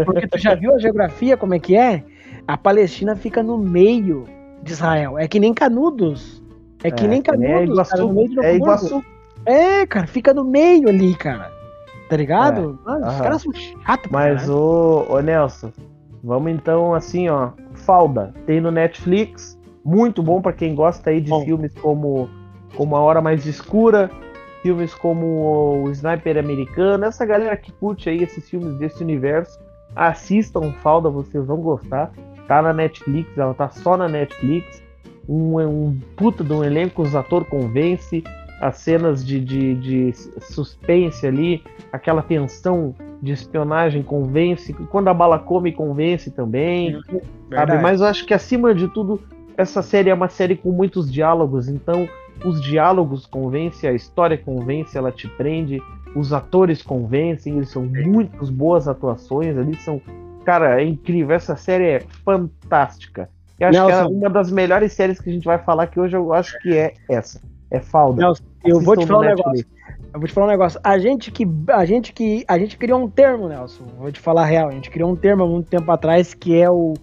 A: Porque tu já viu a geografia como é que é? A Palestina fica no meio de Israel. É que nem Canudos. É que nem
B: É
A: Canudos,
B: Iguaçu.
A: cara, no meio de Novo
B: É. Iguaçu.
A: É, cara, fica no meio ali, cara. Tá ligado? Mano, os
B: É,
A: caras são chatos,
B: Mas,
A: caralho.
B: ô, ô Nelson, vamos então assim, ó. Falda, tem no Netflix. Muito bom pra quem gosta aí de
A: Bom.
B: filmes como, como A Hora Mais Escura, filmes como o Sniper Americano. Essa galera que curte aí esses filmes desse universo, assistam Falda, vocês vão gostar. Tá na Netflix, ela tá só na Netflix. Um, um puta de um elenco, os atores convence, as cenas de, de, de suspense ali, aquela tensão de espionagem convence, quando a bala come convence também, sabe?
A: Verdade.
B: Mas eu acho que acima de tudo, essa série é uma série com muitos diálogos, então os diálogos convencem, a história convence, ela te prende, os atores convencem, eles são muitas boas atuações, ali são, cara, é incrível, essa série é fantástica. Eu acho que é
A: Nelson.
B: uma das melhores séries que a gente vai falar que hoje eu acho que é essa, é Falda.
A: Nelson, eu vou te falar um negócio. Eu vou te falar um negócio. A gente que a gente que a gente criou um termo, Nelson. Vou te falar a real. A gente criou um termo há muito tempo atrás que é o,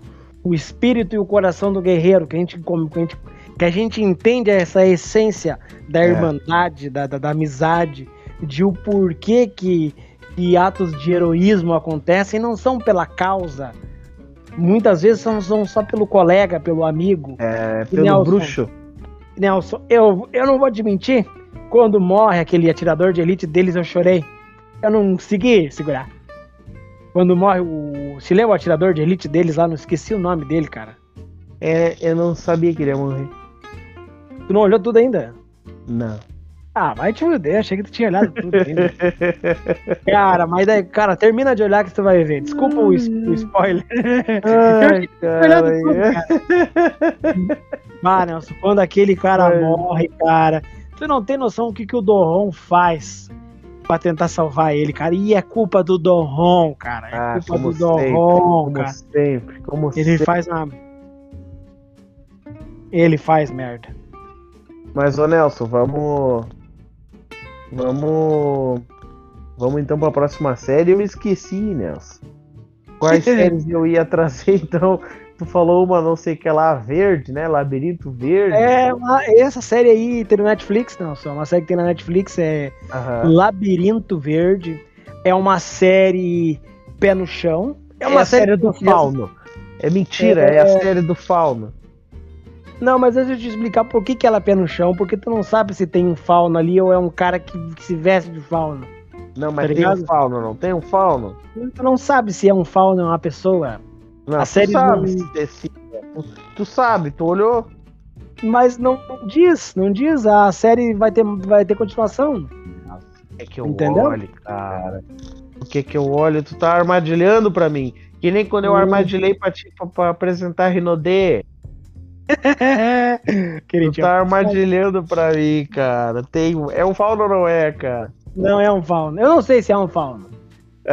A: o espírito e o coração do guerreiro, que a gente como que a gente, que a gente entende essa essência da
B: É.
A: irmandade, da, da, da amizade, de o porquê que, que atos de heroísmo acontecem não são pela causa. Muitas vezes são, são só pelo colega, pelo amigo.
B: É, pelo
A: Nelson.
B: bruxo.
A: Nelson, eu, eu não vou te mentir, quando morre aquele atirador de elite deles, eu chorei. Eu não consegui segurar. Quando morre o. Se lembra o atirador de elite deles lá? Não esqueci o nome dele, cara.
B: É, eu não sabia que ele ia morrer.
A: Tu não olhou tudo ainda?
B: Não.
A: Ah, vai te fuder, achei que tu tinha olhado tudo ainda. cara, mas daí, cara, termina de olhar que tu vai ver. Desculpa o, o spoiler.
B: Ai, cara.
A: tudo, Ah, Nelson, quando aquele cara
B: Ai.
A: morre, cara, tu não tem noção o que, que o Doron faz pra tentar salvar ele, cara. E é culpa do Doron, cara. É
B: Ah,
A: culpa do Doron,
B: como
A: cara.
B: sempre, como
A: Ele
B: sempre.
A: faz uma. Ele faz merda.
B: Mas, ô Nelson, vamos. Vamos. Vamos então pra próxima série. Eu esqueci, Nelson. Quais séries eu ia trazer, então? Tu falou uma não sei o que lá, verde, né? Labirinto Verde.
A: É, uma- essa série aí tem no Netflix, não, só uma série que tem na Netflix é
B: Aham.
A: Labirinto Verde. É uma série pé no chão. É uma
B: a série do
A: que-
B: Fauno. É mentira, é... a série do Fauno.
A: Não, mas deixa eu te explicar por que, que ela é pé no chão, porque tu não sabe se tem um fauno ali ou é um cara que, que se veste de fauno.
B: Não, mas
A: Tá
B: tem um? Fauno, não tem um Fauno?
A: Tu não sabe se é um fauno ou uma pessoa.
B: Não,
A: A
B: tu
A: série
B: sabe
A: não-
B: se decide. Tu, tu sabe, tu olhou?
A: Mas não diz, não diz. A série vai ter, vai ter continuação.
B: É que eu
A: Entendeu?
B: olho, cara. O que que eu olho? Tu tá armadilhando pra mim. Que nem quando eu
A: Hum.
B: armadilhei pra ti pra, pra apresentar Rinodê. Tu
A: Queridinho.
B: tá armadilhando pra mim, cara. Tem, é um fauno ou não é, cara?
A: Não é um fauno. Eu não sei se é um fauno.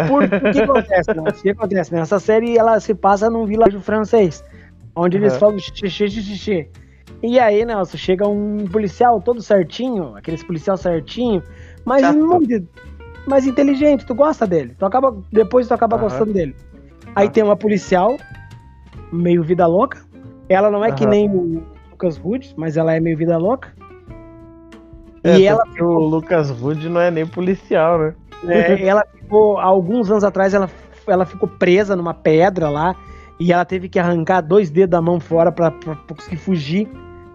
A: Por, por que acontece, né? O que acontece, né? Essa série, ela se passa num vilarejo francês, onde eles
B: Uhum.
A: falam xixi, xixi, xixi. E aí, Nelson, chega um policial todo certinho, aqueles policial certinho, mas
B: Chato.
A: muito mais inteligente, tu gosta dele. Tu acaba, depois tu acaba
B: Aham.
A: gostando dele. Aí
B: Tá.
A: tem uma policial, meio vida louca. Ela não é que
B: Aham.
A: nem o Lucas Wood, mas ela é meio vida louca.
B: É,
A: e ela
B: porque o Lucas Wood não é nem policial, né?
A: É, ela ficou, alguns anos atrás, ela, ela ficou presa numa pedra lá e ela teve que arrancar dois dedos da mão fora pra conseguir fugir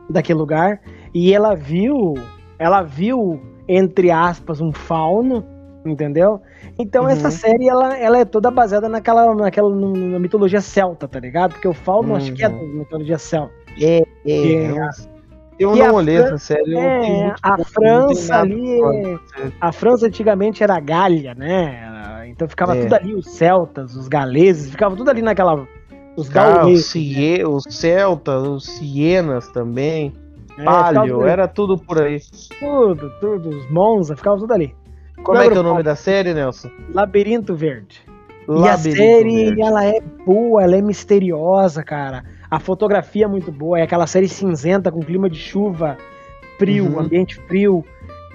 A: daquele lugar. E ela viu, ela viu, entre aspas, um fauno, entendeu? Então
B: Uhum.
A: essa série, ela, ela é toda baseada naquela, naquela na mitologia celta, tá ligado? Porque o fauno, acho que é da
B: Uhum.
A: mitologia celta.
B: É,
A: É.
B: Eu, eu
A: E
B: não
A: a
B: olhei
A: Fran-
B: essa série. eu
A: É, a França ali, é- a França antigamente era Gália, né? Então ficava
B: É.
A: tudo ali, os celtas, os galeses, ficava tudo ali naquela. Os
B: Ah, os,
A: gauleses.
B: Cie- os celtas, os cienas também,
A: é,
B: palio, era tudo por aí.
A: tudo, tudo, os Monza, ficava tudo ali.
B: Como é que é o
A: Lembra,
B: nome da série, Nelson?
A: Labirinto Verde. e a
B: Labirinto
A: série,
B: Verde.
A: ela é boa, ela é misteriosa, cara. A fotografia é muito boa, é aquela série cinzenta com clima de chuva, frio,
B: Uhum.
A: ambiente frio.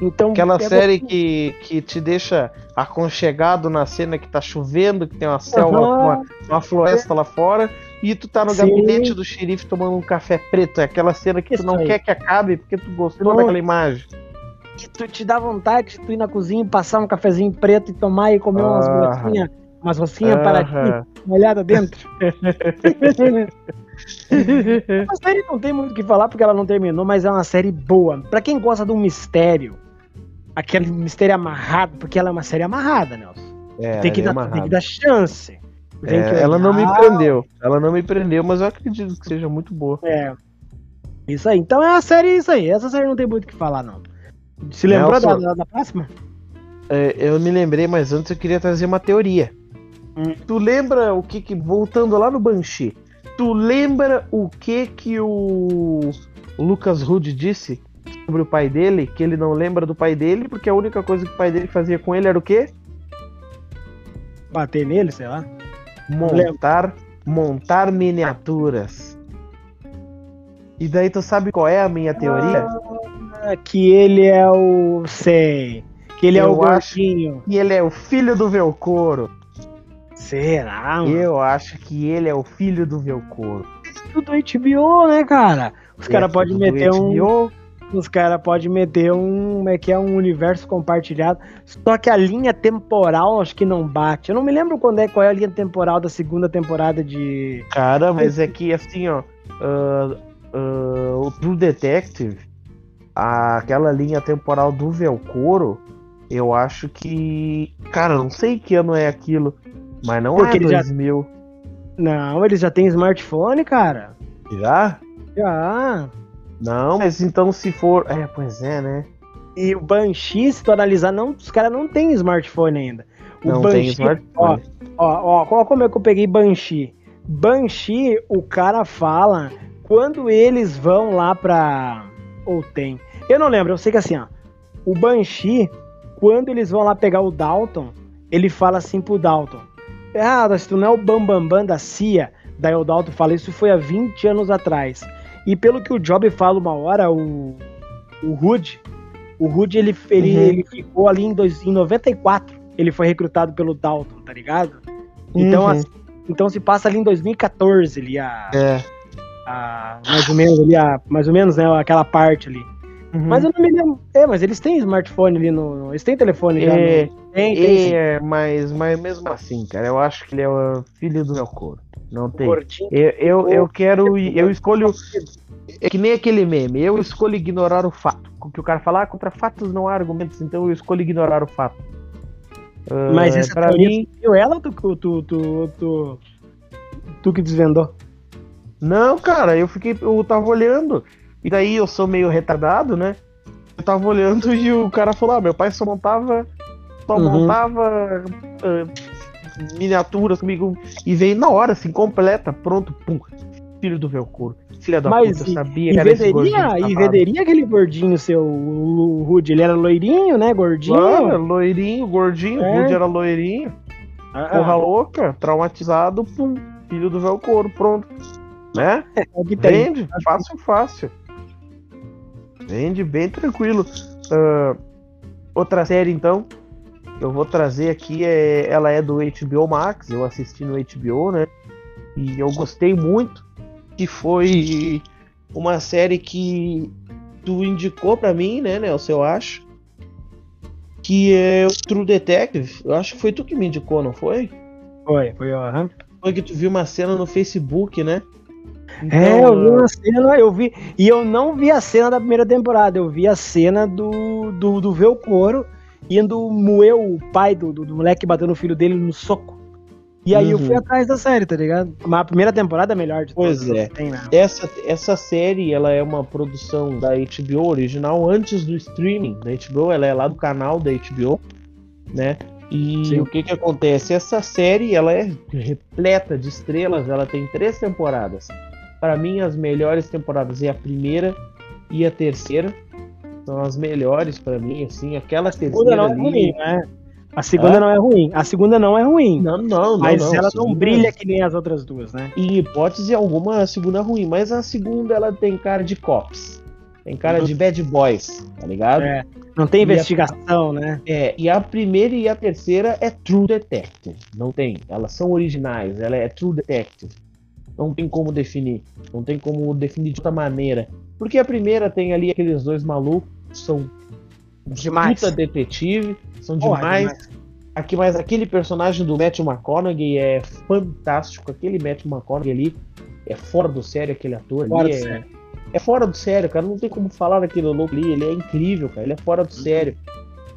A: Então,
B: Aquela
A: é
B: série que, que te deixa aconchegado na cena que tá chovendo, que tem uma selva,
A: Aham.
B: uma, uma floresta lá fora, e tu tá no
A: Sim.
B: gabinete do xerife tomando um café preto. É aquela cena que tu
A: Isso
B: não
A: aí.
B: quer que acabe porque tu gostou daquela imagem.
A: Tu te dá vontade de tu ir na cozinha, passar um cafezinho preto e tomar e comer umas
B: Aham.
A: rosquinhas, umas rosquinhas paradinhas,
B: Aham.
A: molhada dentro. a série não tem muito o que falar porque ela não terminou, mas é uma série boa. Pra quem gosta de um mistério, aquele mistério amarrado, porque ela é uma série amarrada, Nelson.
B: É,
A: tem, que
B: é
A: dar, tem que
B: amarrada.
A: dar chance.
B: É, ela não me prendeu. Ela não me prendeu, mas eu acredito que seja muito boa.
A: É. Isso aí. Então é a série isso aí. Essa série não tem muito o que falar, não. Se lembrou da, da, da próxima?
B: É, eu me lembrei, mas antes eu queria trazer uma teoria.
A: Hum.
B: Tu lembra o que que. Voltando lá no Banshee, tu lembra o que que o Lucas Hood disse sobre o pai dele? Que ele não lembra do pai dele, porque a única coisa que o pai dele fazia com ele era o quê?
A: Bater nele, sei lá.
B: Montar, montar miniaturas. E daí tu sabe qual é a minha teoria?
A: Ah, que ele é o. Sei. Que ele é
B: Eu
A: o
B: acho-
A: gordinho.
B: E ele é o filho do Velcoro.
A: Será? mano?
B: Eu acho que ele é o filho do Velcoro.
A: Tudo HBO, né, cara? Os caras
B: É
A: podem meter um.
B: HBO.
A: Os caras podem meter um. Como é que é? Um universo compartilhado. Só que a linha temporal acho que não bate. Eu não me lembro quando é, qual é a linha temporal da segunda temporada de.
B: Cara, mas é que assim, ó. ah, ah, o True Detective, aquela linha temporal do Velcoro, eu acho que. Cara, não sei que ano é aquilo. Mas não é
A: ele já-
B: 2000.
A: Não, eles já têm smartphone, cara.
B: Já?
A: Já.
B: Não, mas então se for. É, pois é, né?
A: E o Banshee, se tu analisar, não, os caras não têm smartphone ainda. O
B: Não
A: Banshee,
B: tem smartphone.
A: Ó, ó, ó, como é que eu peguei Banshee? Banshee, o cara fala quando eles vão lá pra. Ou tem. Eu não lembro, eu sei que assim, ó. O Banshee, quando eles vão lá pegar o Dalton, ele fala assim pro Dalton: Ah, se tu não é o Bambambam Bam Bam da CIA, daí o Dalton fala: Isso foi há 20 anos atrás. E pelo que o Job fala uma hora, o, o Hood, o Hood ele, ele,
B: Uhum.
A: ele ficou ali em, dois, em 94. Ele foi recrutado pelo Dalton, tá ligado? Então,
B: Uhum.
A: assim, então se passa ali em 2014 ali a,
B: É.
A: a- mais ou menos ali a, mais ou menos né, aquela parte ali.
B: Uhum.
A: Mas eu não me lembro. É, mas eles têm smartphone ali no, eles têm telefone já.
B: É,
A: no- tem, tem. sim.
B: é, mas, mas mesmo assim, cara, eu acho que ele é o filho do Velcoro. Não tem.
A: Gordinho.
B: Eu, eu, eu quero. Eu escolho. É que nem aquele meme. Eu escolho ignorar o fato. O que o cara fala, ah, contra fatos não há argumentos, então eu escolho ignorar o fato. Ah,
A: Mas essa
B: pra mim.
A: tu ela ou tu, tu, tu, tu, tu que desvendou?
B: Não, cara, eu fiquei. Eu tava olhando. E daí eu sou meio retardado, né? Eu tava olhando e o cara falou: ah, meu pai só montava. Só
A: Uhum.
B: montava ah, miniaturas comigo. E veio na hora, assim, completa, pronto, pum. Filho do Velcoro. Filha da
A: Mas
B: puta, eu
A: e-
B: sabia
A: E
B: que era
A: venderia, e venderia aquele gordinho seu, o, Rude, ele era loirinho, né, gordinho?
B: Claro, loirinho, gordinho,
A: É.
B: o Rude era loirinho. Ah, Porra ah. louca, traumatizado, pum, filho do Velcoro, pronto. Né? É Vende, fácil, fácil. Vende bem tranquilo. Uh, outra série, então, eu vou trazer aqui, é, ela é do HBO Max, eu assisti no HBO, né? E eu gostei muito, que foi uma série que tu indicou para mim, né, Nelson, eu acho, que é o True Detective. Eu acho que foi tu que me indicou, não foi?
A: Foi, foi, aham. Uhum.
B: Foi que tu viu uma cena no Facebook, né?
A: Então, é, eu vi uma cena, eu vi. E eu não vi a cena da primeira temporada, eu vi a cena do, do, do ver o couro indo moer o pai do, do, do moleque batendo o filho dele no soco. E aí uhum. eu fui uhum. atrás da série, tá ligado? Mas a primeira temporada é melhor de
B: Pois todas, é. Tem, né? essa, essa série, ela é uma produção da HBO original antes do streaming da HBO. Ela é lá do canal da HBO, né? E Sim. o que que acontece? Essa série, ela é repleta de estrelas. Ela tem três temporadas. Para mim, as melhores temporadas é a primeira e a terceira. São as melhores para mim, assim. Aquela terceira
A: não é ali... ruim, né? A segunda ah? não é ruim. A segunda não é ruim.
B: Não, não, não.
A: Mas
B: não,
A: ela não brilha que nem as outras duas, né?
B: Em hipótese alguma, a segunda é ruim. Mas a segunda, ela tem cara de cops. Tem cara uhum. de bad boys, tá ligado? É.
A: Não tem investigação, a, né?
B: É, e a primeira e a terceira é True Detective. Não tem. Elas são originais. Ela é True Detective. Não tem como definir. Não tem como definir de outra maneira. Porque a primeira tem ali aqueles dois malucos são
A: demais.
B: puta detetive, são demais. Aqui, mas aquele personagem do Matthew McConaughey é fantástico. Aquele Matthew McConaughey ali é fora do sério, aquele ator
A: fora
B: ali. É, é, fora do sério, cara. Não tem como falar daquele louco ali. Ele é incrível, cara. Ele é fora do sério.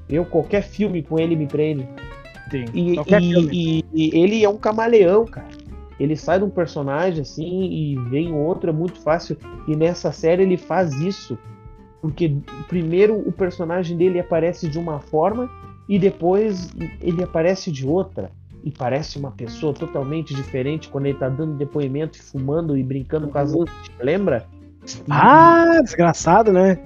B: Eu, qualquer filme com ele me prende. Sim, e, e, e, ele é um camaleão, cara. Ele sai de um personagem assim e vem outro, é muito fácil. E nessa série ele faz isso porque primeiro o personagem dele aparece de uma forma e depois ele aparece de outra. E parece uma pessoa totalmente diferente quando ele tá dando depoimento, fumando e brincando com as outras. Lembra?
A: Ah, desgraçado, né?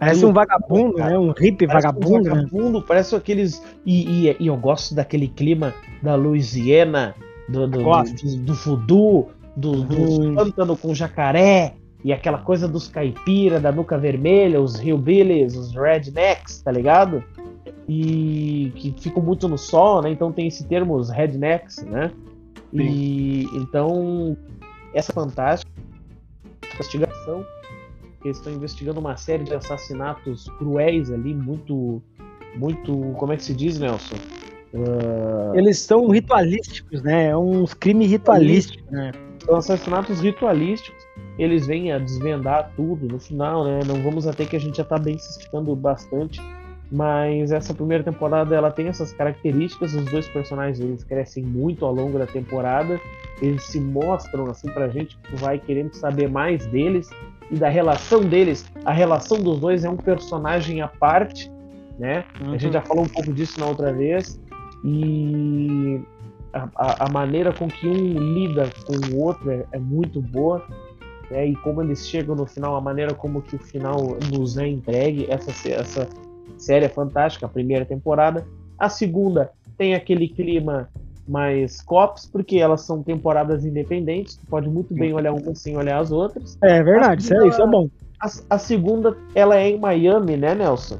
A: Parece um vagabundo, né? Um hippie parece vagabundo. Um vagabundo,
B: né? parece aqueles. E, e, e, eu gosto daquele clima da Louisiana, do, do, do, do voodoo, do, do pântano com jacaré, e aquela coisa dos caipira, da nuca vermelha, os hillbillies, os rednecks, tá ligado? E que ficam muito no sol, né? Então tem esse termo, os rednecks, né? Sim. E então essa fantástica investigação, eles estão investigando uma série de assassinatos cruéis ali, muito, muito, como é que se diz, Nelson?
A: Uh... Eles são ritualísticos, né? É uns crimes ritualísticos, né?
B: São assassinatos ritualísticos eles vêm a desvendar tudo no final, né? Não vamos até que a gente já tá bem se explicando bastante, mas essa primeira temporada ela tem essas características, os dois personagens eles crescem muito ao longo da temporada, eles se mostram assim pra gente que vai querendo saber mais deles e da relação deles. A relação dos dois é um personagem à parte, né? Uhum. A gente já uhum. falou um pouco disso na outra vez e a, a, maneira com que um lida com o outro é, é muito boa né, e como eles chegam no final, a maneira como que o final nos é entregue, essa, essa série é fantástica, a primeira temporada. A segunda tem aquele clima mais cops, porque elas são temporadas independentes, tu pode muito bem olhar uma sem olhar as outras.
A: É verdade, segunda, isso, é, isso é bom.
B: A, a, segunda, ela é em Miami, né, Nelson?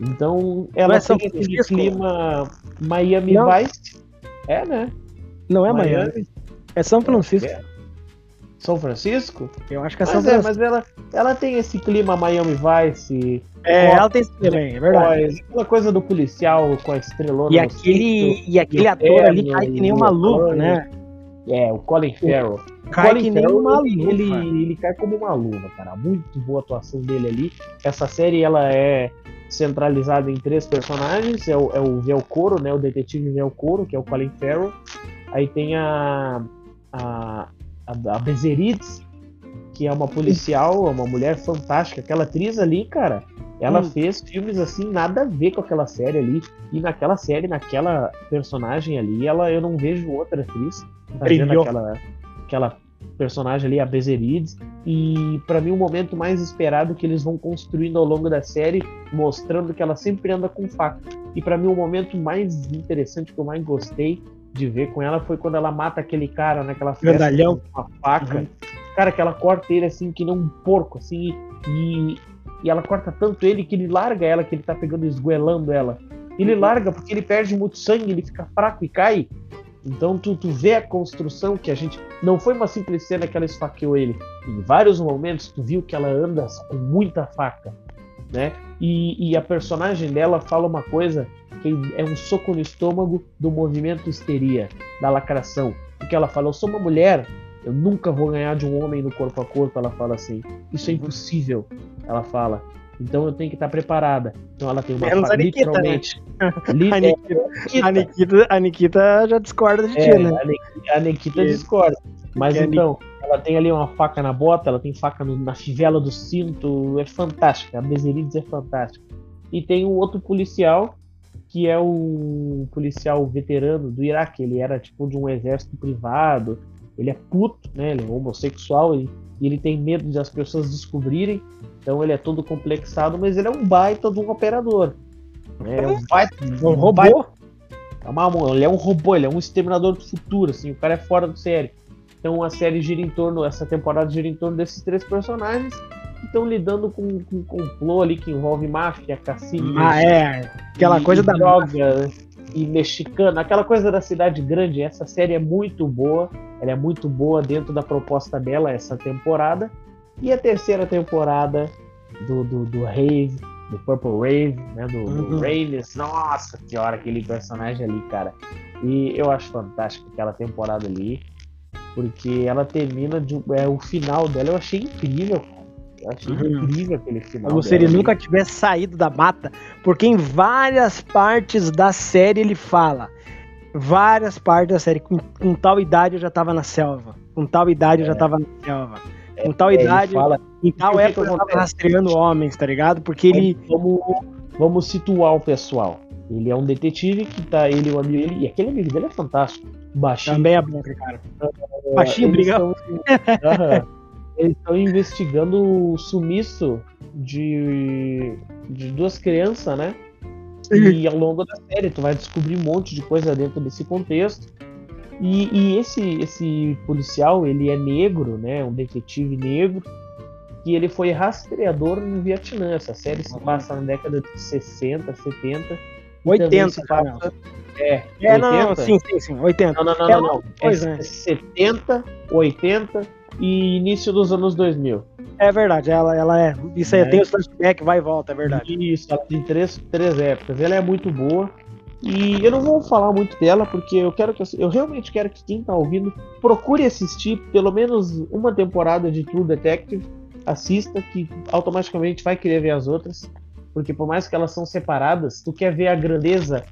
B: Então, ela é tem aquele clima Miami Não. Vice. É, né?
A: Não é Miami. Miami. É São Francisco. É.
B: São Francisco?
A: Eu acho que é São mas Francisco. É,
B: mas ela, ela tem esse clima Miami Vice.
A: É, ela tem esse clima, é verdade.
B: Aquela coisa do policial com a estrelona.
A: E aquele, e aquele ator ali cai que nem uma luva, né?
B: É, o Colin Farrell.
A: Cai Colin que nem uma
B: luva. Ele, ele cai como uma luva, cara. Muito boa atuação dele ali. Essa série, ela é centralizada em três personagens. É o, é o Velcoro, né? O detetive Velcoro, que é o Colin Farrell. Aí tem a, a, a, a Bezerides, que é uma policial, uma mulher fantástica. Aquela atriz ali, cara, ela hum. fez filmes assim, nada a ver com aquela série ali. E naquela série, naquela personagem ali, ela eu não vejo outra atriz fazendo aquela, aquela personagem ali, a Bezerides. E para mim, o momento mais esperado que eles vão construindo ao longo da série, mostrando que ela sempre anda com faca. E para mim, o momento mais interessante que eu mais gostei de ver com ela foi quando ela mata aquele cara naquela festa
A: Grandalhão.
B: com uma faca.
A: Uhum.
B: Cara, que ela corta ele assim, que nem um porco, assim, e, e ela corta tanto ele que ele larga ela, que ele tá pegando, esgoelando ela. Ele larga porque ele perde muito sangue, ele fica fraco e cai. Então tu, tu vê a construção que a gente. Não foi uma simples cena que ela esfaqueou ele. Em vários momentos tu viu que ela anda com muita faca. Né? E, e a personagem dela fala uma coisa que é um soco no estômago do movimento histeria, da lacração. Porque ela fala, eu sou uma mulher, eu nunca vou ganhar de um homem no corpo a corpo, ela fala assim. Isso é impossível, ela fala. Então eu tenho que estar preparada. Então ela tem uma
A: Menos
B: faca,
A: a Nikita, né?
B: literalmente. li-
A: A
B: é,
A: Nikita, a, Nikita, a Nikita já discorda de ti,
B: é,
A: né?
B: a Nikita, a Nikita discorda. Mas
A: porque
B: então, ela tem ali uma faca na bota, ela tem faca no- na fivela do cinto, é fantástica. A Bezerides é fantástica. E tem um outro policial, que é o policial veterano do Iraque. Ele era tipo de um exército privado, ele é puto, né? Ele é homossexual, ele, e ele tem medo de as pessoas descobrirem. Então ele é todo complexado, mas ele é um baita de um operador. né? É um baita,
A: Um robô?
B: é uma- ele é um robô, ele é um exterminador do futuro, assim, o cara é fora do série. Então a série gira em torno, essa temporada gira em torno desses três personagens que estão lidando com, com um complô ali que envolve máfia, cassino,
A: Ah, é. Aquela coisa da
B: droga e mexicana, aquela coisa da cidade grande. Essa série é muito boa, ela é muito boa dentro da proposta dela essa temporada. E a terceira temporada do, do, do Rave, do Purple Rave, né? Do, do
A: Uhum.
B: Raines. Nossa, que hora aquele personagem ali, cara. E eu acho fantástico aquela temporada ali. Porque ela termina de. É, o final dela eu achei incrível. Eu achei
A: Uhum.
B: incrível aquele final.
A: Como se ele
B: ali.
A: nunca tivesse saído da mata, porque em várias partes da série ele fala. Várias partes da série, com, com tal idade eu já tava na selva. Com tal idade eu já tava na selva. Com tal
B: É,
A: idade,
B: fala,
A: em tal época eu tava rastreando homens, tá ligado? Porque ele.
B: Vamos, vamos situar o pessoal. Ele é um detetive que tá. Ele, o amigo dele. E aquele amigo dele é fantástico. Baixinho.
A: Também é bom, cara.
B: É,
A: baixinho, brigão.
B: tão- Aham. Eles estão investigando o sumiço de, de duas crianças, né? E ao longo da série tu vai descobrir um monte de coisa dentro desse contexto. E, e esse, esse policial, ele é negro, né? Um detetive negro. E ele foi rastreador no Vietnã. Essa série se passa na década de 60, 70. e também
A: 80,
B: se passa... É,
A: É, não, não,
B: 80?
A: sim, sim, sim, 80.
B: Não, não, não,
A: É
B: não, não. é
A: né?
B: 70, 80 e início dos anos 2000.
A: É verdade, ela, ela é. Isso aí
B: É.
A: tem os flashback, vai e volta, é verdade.
B: Isso, ela tem três, três épocas. Ela é muito boa. E eu não vou falar muito dela, porque eu quero que eu realmente quero que quem tá ouvindo procure assistir pelo menos uma temporada de True Detective. Assista, que automaticamente vai querer ver as outras. Porque por mais que elas são separadas, tu quer ver a grandeza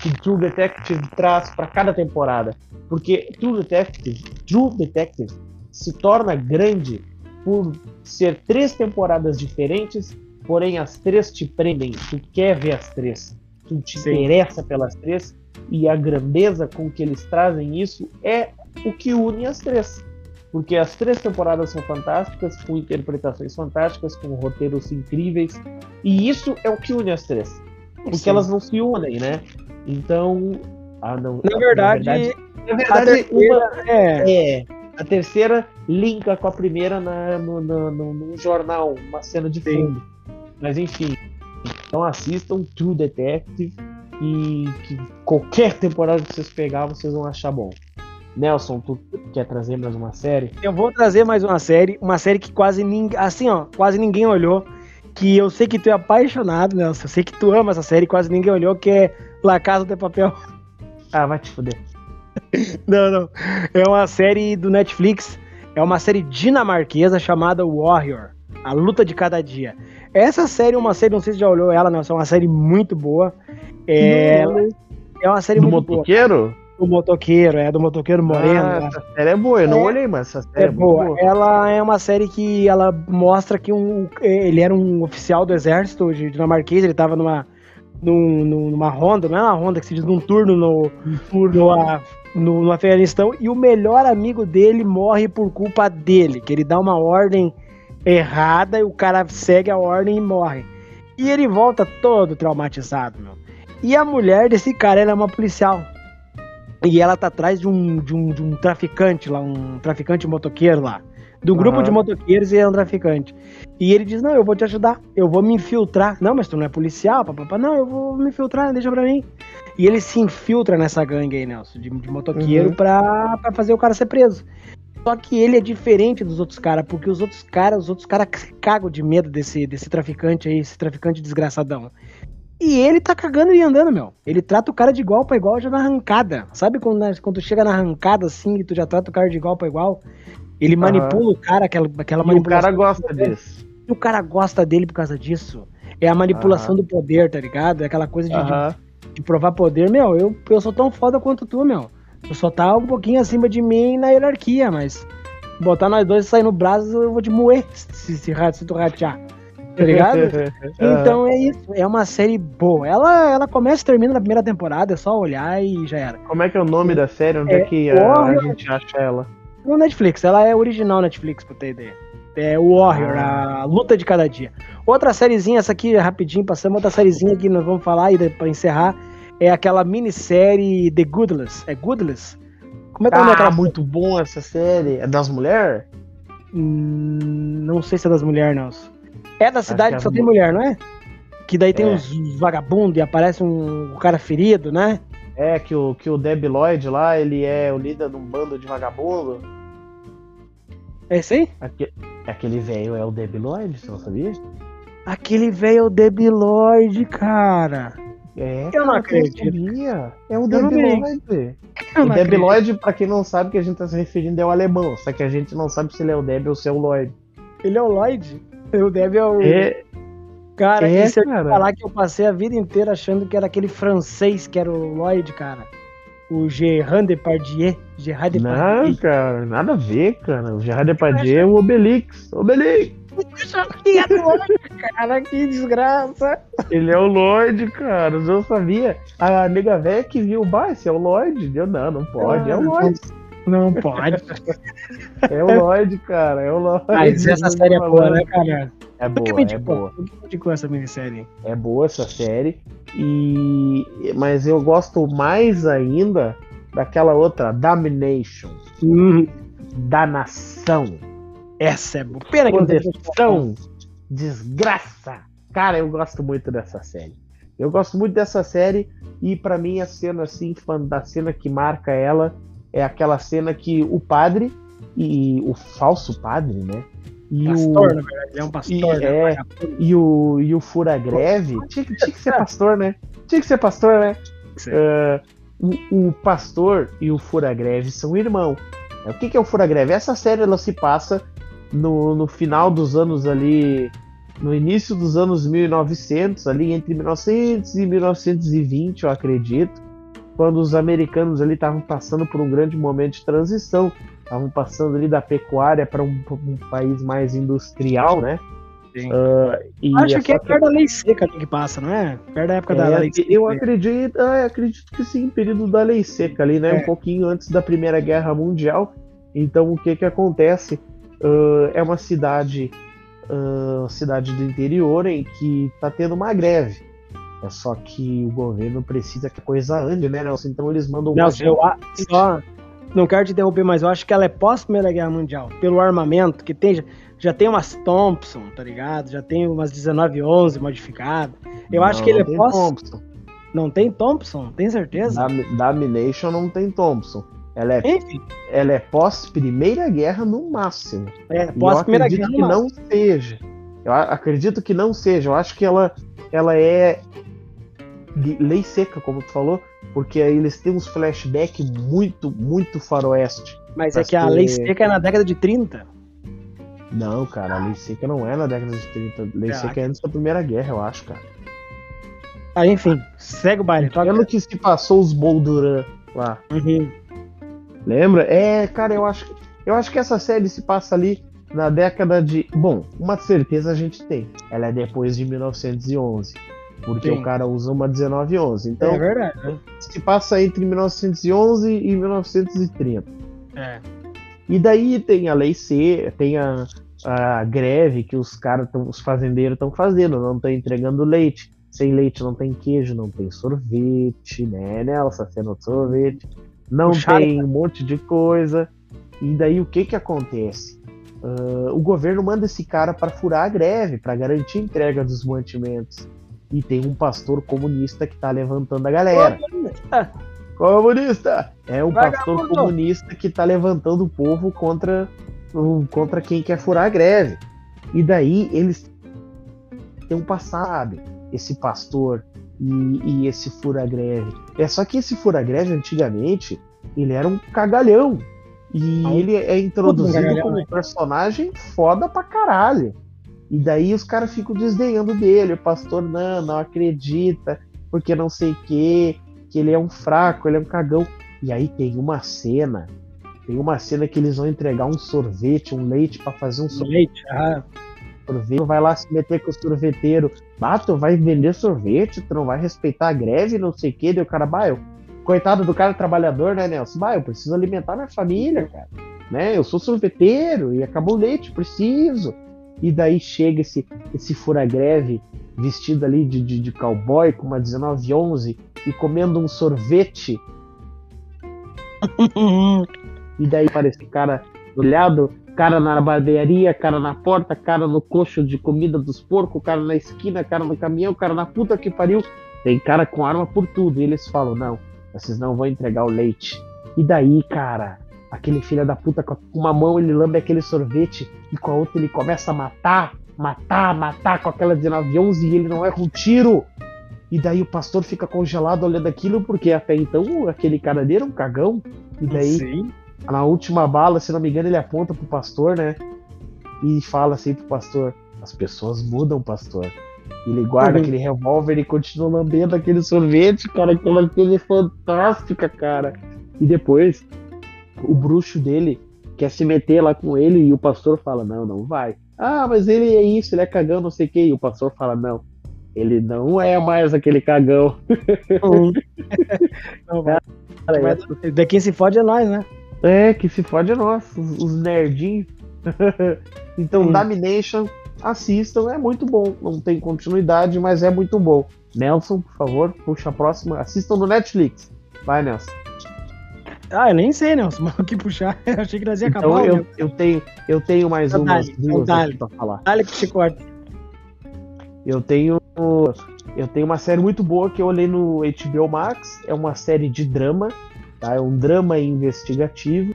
B: que True Detective traz para cada temporada. Porque True Detective, True Detective se torna grande por ser três temporadas diferentes, porém as três te prendem, tu quer ver as três, tu te
A: Sim.
B: interessa pelas três, e a grandeza com que eles trazem isso é o que une as três. Porque as três temporadas são fantásticas, com interpretações fantásticas, com roteiros incríveis, e isso é o que une as três. Porque
A: Sim.
B: elas não se unem, né? Então. ah, não,
A: Na verdade,
B: na verdade,
A: a
B: verdade, uma,
A: é.
B: é, a terceira linka com a primeira na, no, no, no- num jornal, uma cena de
A: Sim.
B: fundo. Mas enfim, então assistam True Detective e que qualquer temporada que vocês pegar, vocês vão achar bom. Nelson, tu quer trazer mais uma série?
A: Eu vou trazer mais uma série, uma série que quase ninguém, assim, ó, quase ninguém olhou, que eu sei que tu é apaixonado, Nelson, eu sei que tu ama essa série, quase ninguém olhou, que é La Casa de Papel.
B: Ah, vai te fuder.
A: Não, não. É uma série do Netflix, é uma série dinamarquesa chamada Warrior, A Luta de Cada Dia. Essa série é uma série, não sei se já olhou ela, Nelson, é uma série muito boa. É, é uma série
B: Do
A: muito boa.
B: motoqueiro?
A: Do motoqueiro, é do motoqueiro moreno.
B: Ah,
A: né?
B: essa série é boa, eu não
A: É.
B: olhei, mas essa série
A: É
B: é, muito
A: boa.
B: boa.
A: Ela é uma série que ela mostra que um, ele era um oficial do exército de dinamarquês, ele tava numa, num- num- numa ronda, não é uma ronda que se diz num turno no, no, a- no, no Afeganistão, e o melhor amigo dele morre por culpa dele, que ele dá uma ordem errada e o cara segue a ordem e morre. E ele volta todo traumatizado, meu. E a mulher desse cara, ela é uma policial. E ela tá atrás de um, de um, de um traficante lá, um traficante motoqueiro lá. Um grupo
B: Aham.
A: de motoqueiros e é um traficante. E ele diz: Não, eu vou te ajudar, eu vou me infiltrar. Não, mas tu não é policial, papapá. Não, eu vou me infiltrar, deixa pra mim. E ele se infiltra nessa gangue aí, Nelson, de, de motoqueiro
B: Uhum.
A: pra, pra fazer o cara ser preso. Só que ele é diferente dos outros caras, porque os outros caras, os outros caras se cagam de medo desse, desse traficante aí, esse traficante desgraçadão. E ele tá cagando e andando, meu. Ele trata o cara de igual pra igual já na arrancada. Sabe quando, né, quando tu chega na arrancada assim e tu já trata o cara de igual pra igual? Ele
B: Aham.
A: manipula o cara, aquela, aquela
B: E o
A: manipulação.
B: cara gosta disso.
A: E o cara gosta dele por causa disso. É a manipulação do poder, tá ligado? É aquela coisa de, de-
B: Aham.
A: De provar poder. Meu, eu, eu sou tão foda quanto tu, meu. Tu só tá um pouquinho acima de mim na hierarquia, mas botar nós dois e sair no braço, eu vou te moer se, se, se tu ratear. Tá ligado? Então é isso. É uma série boa. Ela, ela começa e termina na primeira temporada, é só olhar e já era.
B: Como é que é o nome da série? Onde é,
A: É
B: que a, a gente acha ela?
A: No Netflix, ela é original Netflix, pra ter ideia. É o Warrior, a luta de cada dia. Outra sériezinha, essa aqui rapidinho, passamos outra sériezinha que nós vamos falar e daí pra encerrar. É aquela minissérie The Goodless. É Goodless? Como é que é o nome
B: Ah,
A: daquela
B: muito bom essa série. É das mulheres?
A: Hum, não sei se é das mulheres, não. É da cidade
B: que é
A: que só tem
B: mu-
A: mulher, não é? Que daí tem
B: É.
A: uns vagabundos e aparece um, cara ferido, né?
B: É, que o, que o Deb Lloyd lá, ele é o líder de um bando de vagabundo.
A: É isso aí?
B: Aque- aquele velho é o Deb Lloyd, você não sabia?
A: Aquele velho cara.
B: É,
A: Eu não
B: cara, você
A: acredito.
B: sabia. É o
A: Eu não acredito. Eu
B: O
A: não
B: Deb
A: acredito.
B: Lloyd, pra quem não sabe, que a gente tá se referindo é o alemão. Só que a gente não sabe se ele é o Deb ou se é o Lloyd.
A: Ele é o Lloyd? O Deb é o.
B: É,
A: Cara,
B: é,
A: se eu
B: cara.
A: falar que eu passei a vida inteira achando que era aquele francês que era o Lloyd, cara. O Gerard Depardieu. Gerard
B: Não,
A: Depardieu.
B: cara, nada a ver, cara. O Gerard Depardieu é o Obelix. Obelix!
A: Lloyd, cara, que desgraça.
B: Ele é o Lloyd, cara. Eu não sabia. A nega velha que viu, bah, esse é o Lloyd. Eu, não, não pode. É o Lloyd.
A: Não pode.
B: É o Lloyd, cara. É o Lloyd.
A: Mas essa série é boa, né, cara?
B: É
A: Por que
B: boa,
A: me
B: é boa.
A: Por que me indicou essa minissérie?
B: É boa essa série. E mas eu gosto mais ainda daquela outra, Domination,
A: Hum,
B: da nação,
A: essa é boa. Que não tem
B: condenação, desgraça. Cara, eu gosto muito dessa série. Eu gosto muito dessa série e pra mim a cena assim, da cena que marca ela é aquela cena que o padre e o falso padre, né? E
A: pastor,
B: o
A: na verdade. Ele é um
B: E,
A: pastor. né?
B: é, e o, e o Fura Greve. Tinha, que- tinha que ser pastor, né? Tinha que ser pastor, né? Ah, o, o pastor e o Fura Greve são irmãos. O que, que é o Fura Greve? Essa série ela se passa no, no final dos anos ali. No início dos anos 1900, ali entre 1900 e 1920, eu acredito, quando os americanos ali estavam passando por um grande momento de transição, estavam passando ali da pecuária para um, um país mais industrial, né?
A: Sim.
B: Ah, e
A: Acho
B: é
A: que é
B: só
A: perto da lei seca que passa, não é? Perto da época da
B: é,
A: lei seca.
B: eu acredito, ah, acredito que sim, período da lei seca ali, né?
A: É.
B: Um pouquinho antes da Primeira Guerra Mundial. Então o que que acontece? Ah, é uma cidade, ah, cidade do interior em que tá tendo uma greve. É só que o governo precisa que a coisa ande, né, Nelson? Então eles mandam
A: Não,
B: mais
A: eu a- só não quero te interromper, mas eu acho que ela é pós Primeira Guerra Mundial, pelo armamento que tem, já, já tem umas Thompson, tá ligado? Já tem umas 1911 modificadas. Eu acho
B: Não,
A: que ele é pós.
B: Thompson.
A: Não tem Thompson, tem certeza?
B: Dam- Domination não tem Thompson. Ela é,
A: Enfim,
B: ela é pós Primeira Guerra no máximo.
A: é
B: eu
A: pós Primeira
B: acredito
A: Guerra
B: que
A: Mundial.
B: não seja. Eu acredito que não seja. Eu acho que ela, ela é de lei seca, como tu falou, porque aí eles têm uns flashbacks muito, muito faroeste.
A: Mas é que a lei seca é na década de 30.
B: Não, cara, a lei seca não é na década de 30. A lei seca é antes da Primeira Guerra, eu acho, cara.
A: Ah, enfim, segue o baile. Toca.
B: Pelo que se passou os Bolduran lá.
A: Uhum.
B: Lembra? É, cara, eu acho, eu acho que essa série se passa ali na década de. Bom, uma certeza a gente tem. Ela é depois de 1911. Porque
A: Sim.
B: o cara usa uma 1911. Então,
A: é verdade. né?
B: se passa entre 1911 e 1930.
A: É.
B: E daí tem a lei C, tem a, a greve que os caras, os fazendeiros estão fazendo, não estão entregando leite. Sem leite não tem queijo, não tem sorvete, né, Nelson? Cena de sorvete. não
A: Puxaram,
B: tem um monte de coisa. E daí o que que acontece? Uh, o governo manda esse cara para furar a greve, para garantir a entrega dos mantimentos. E tem um pastor comunista que tá levantando a galera. Comunista! É um pastor comunista que tá levantando o povo contra, contra quem quer furar a greve. E daí eles têm um passado, esse pastor e, e esse fura-greve. É só que esse fura-greve, antigamente, ele era um cagalhão. E
A: Não.
B: ele é introduzido como
A: né?
B: um personagem foda pra caralho. E daí os caras ficam desdenhando dele. O pastor, não, não acredita, porque não sei o quê, que ele é um fraco, ele é um cagão. E aí tem uma cena, tem uma cena que eles vão entregar um sorvete, um leite pra fazer um sorvete.
A: Ah,
B: sorvete, vai lá se meter com o sorveteiro. Ah, tu vai vender sorvete, tu não vai respeitar a greve, não sei o que. Deu o cara, bah, eu, coitado do cara trabalhador, né, Nelson? Bah, eu preciso alimentar minha família, cara. Né? Eu sou sorveteiro e acabou o leite, preciso. E daí chega esse, esse fura-greve vestido ali de, de, de cowboy com uma 1911 e comendo um sorvete e daí parece cara olhado, cara na barbearia, cara na porta, cara no coxo de comida dos porcos, cara na esquina, cara no caminhão, cara na puta que pariu. Tem cara com arma por tudo. E eles falam: não, vocês não vão entregar o leite. E daí, cara, aquele filho da puta com uma mão ele lambe aquele sorvete e com a outra ele começa a matar, matar, matar com aquela 1911 e ele não erra um tiro. E daí o pastor fica congelado olhando aquilo, porque até então aquele cara dele era um cagão. E daí
A: sim.
B: na última bala, se não me engano, ele aponta pro pastor, né? E fala assim pro pastor: As pessoas mudam, pastor. Ele guarda
A: Uhum.
B: aquele revólver e continua lambendo aquele sorvete, cara. Aquela coisa fantástica, cara. E depois, o bruxo dele quer se meter lá com ele e o pastor fala: Não, não vai. Ah, mas ele é isso, ele é cagão, não sei o quê. E o pastor fala: Não, ele não é mais aquele cagão.
A: Não, vai.
B: Cara,
A: Mas daqui se fode é nós, né?
B: É, que se fode é nós, os, os nerdinhos. então,
A: Sim.
B: Domination, assistam, é muito bom. Não tem continuidade, mas é muito bom. Nelson, por favor, puxa a próxima. Assistam no Netflix. Vai, Nelson.
A: Ah, eu nem sei, Nelson, mas o que puxar? Eu achei que nós ia acabar.
B: Então, eu, eu, tenho, eu tenho mais
A: Então
B: umas duas
A: então
B: aqui pra falar.
A: Dale que te corta.
B: Eu tenho. Eu tenho uma série muito boa que eu olhei no HBO Max. É uma série de drama, tá? É um drama investigativo.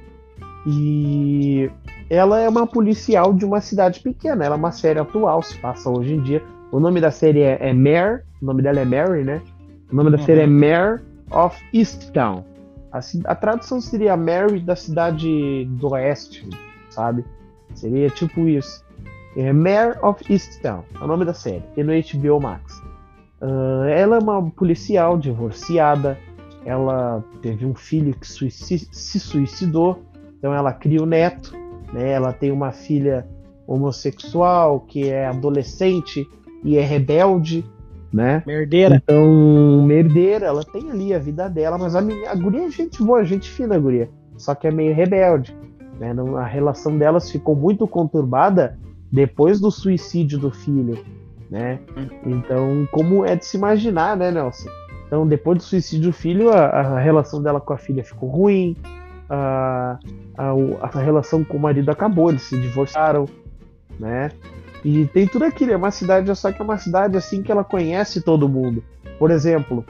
B: E ela é uma policial de uma cidade pequena. Ela é uma série atual, se passa hoje em dia. O nome da série é, é Mare. O nome dela é Mary, né? O nome da
A: Uhum.
B: série é Mare of Easttown. A, a tradução seria Mary da cidade do oeste, sabe? Seria tipo isso. É Mare of Easttown, é o nome da série, e no HBO Max. Ah, ela é uma policial divorciada, ela teve um filho que se suicidou, então ela cria o neto, né? Ela tem uma filha homossexual que é adolescente e é rebelde, né?
A: Merdeira.
B: Então, merdeira, ela tem ali a vida dela, mas a, menina, a guria é gente boa, gente fina, a guria. Só que é meio rebelde. Né? Não- A relação delas ficou muito conturbada depois do suicídio do filho. Né? Então, como é de se imaginar, né, Nelson? Então, depois do suicídio do filho, a, a relação dela com a filha ficou ruim, a, a, a relação com o marido acabou, eles se divorciaram, né? E tem tudo aquilo, é uma cidade, só que é uma cidade assim que ela conhece todo mundo. Por exemplo,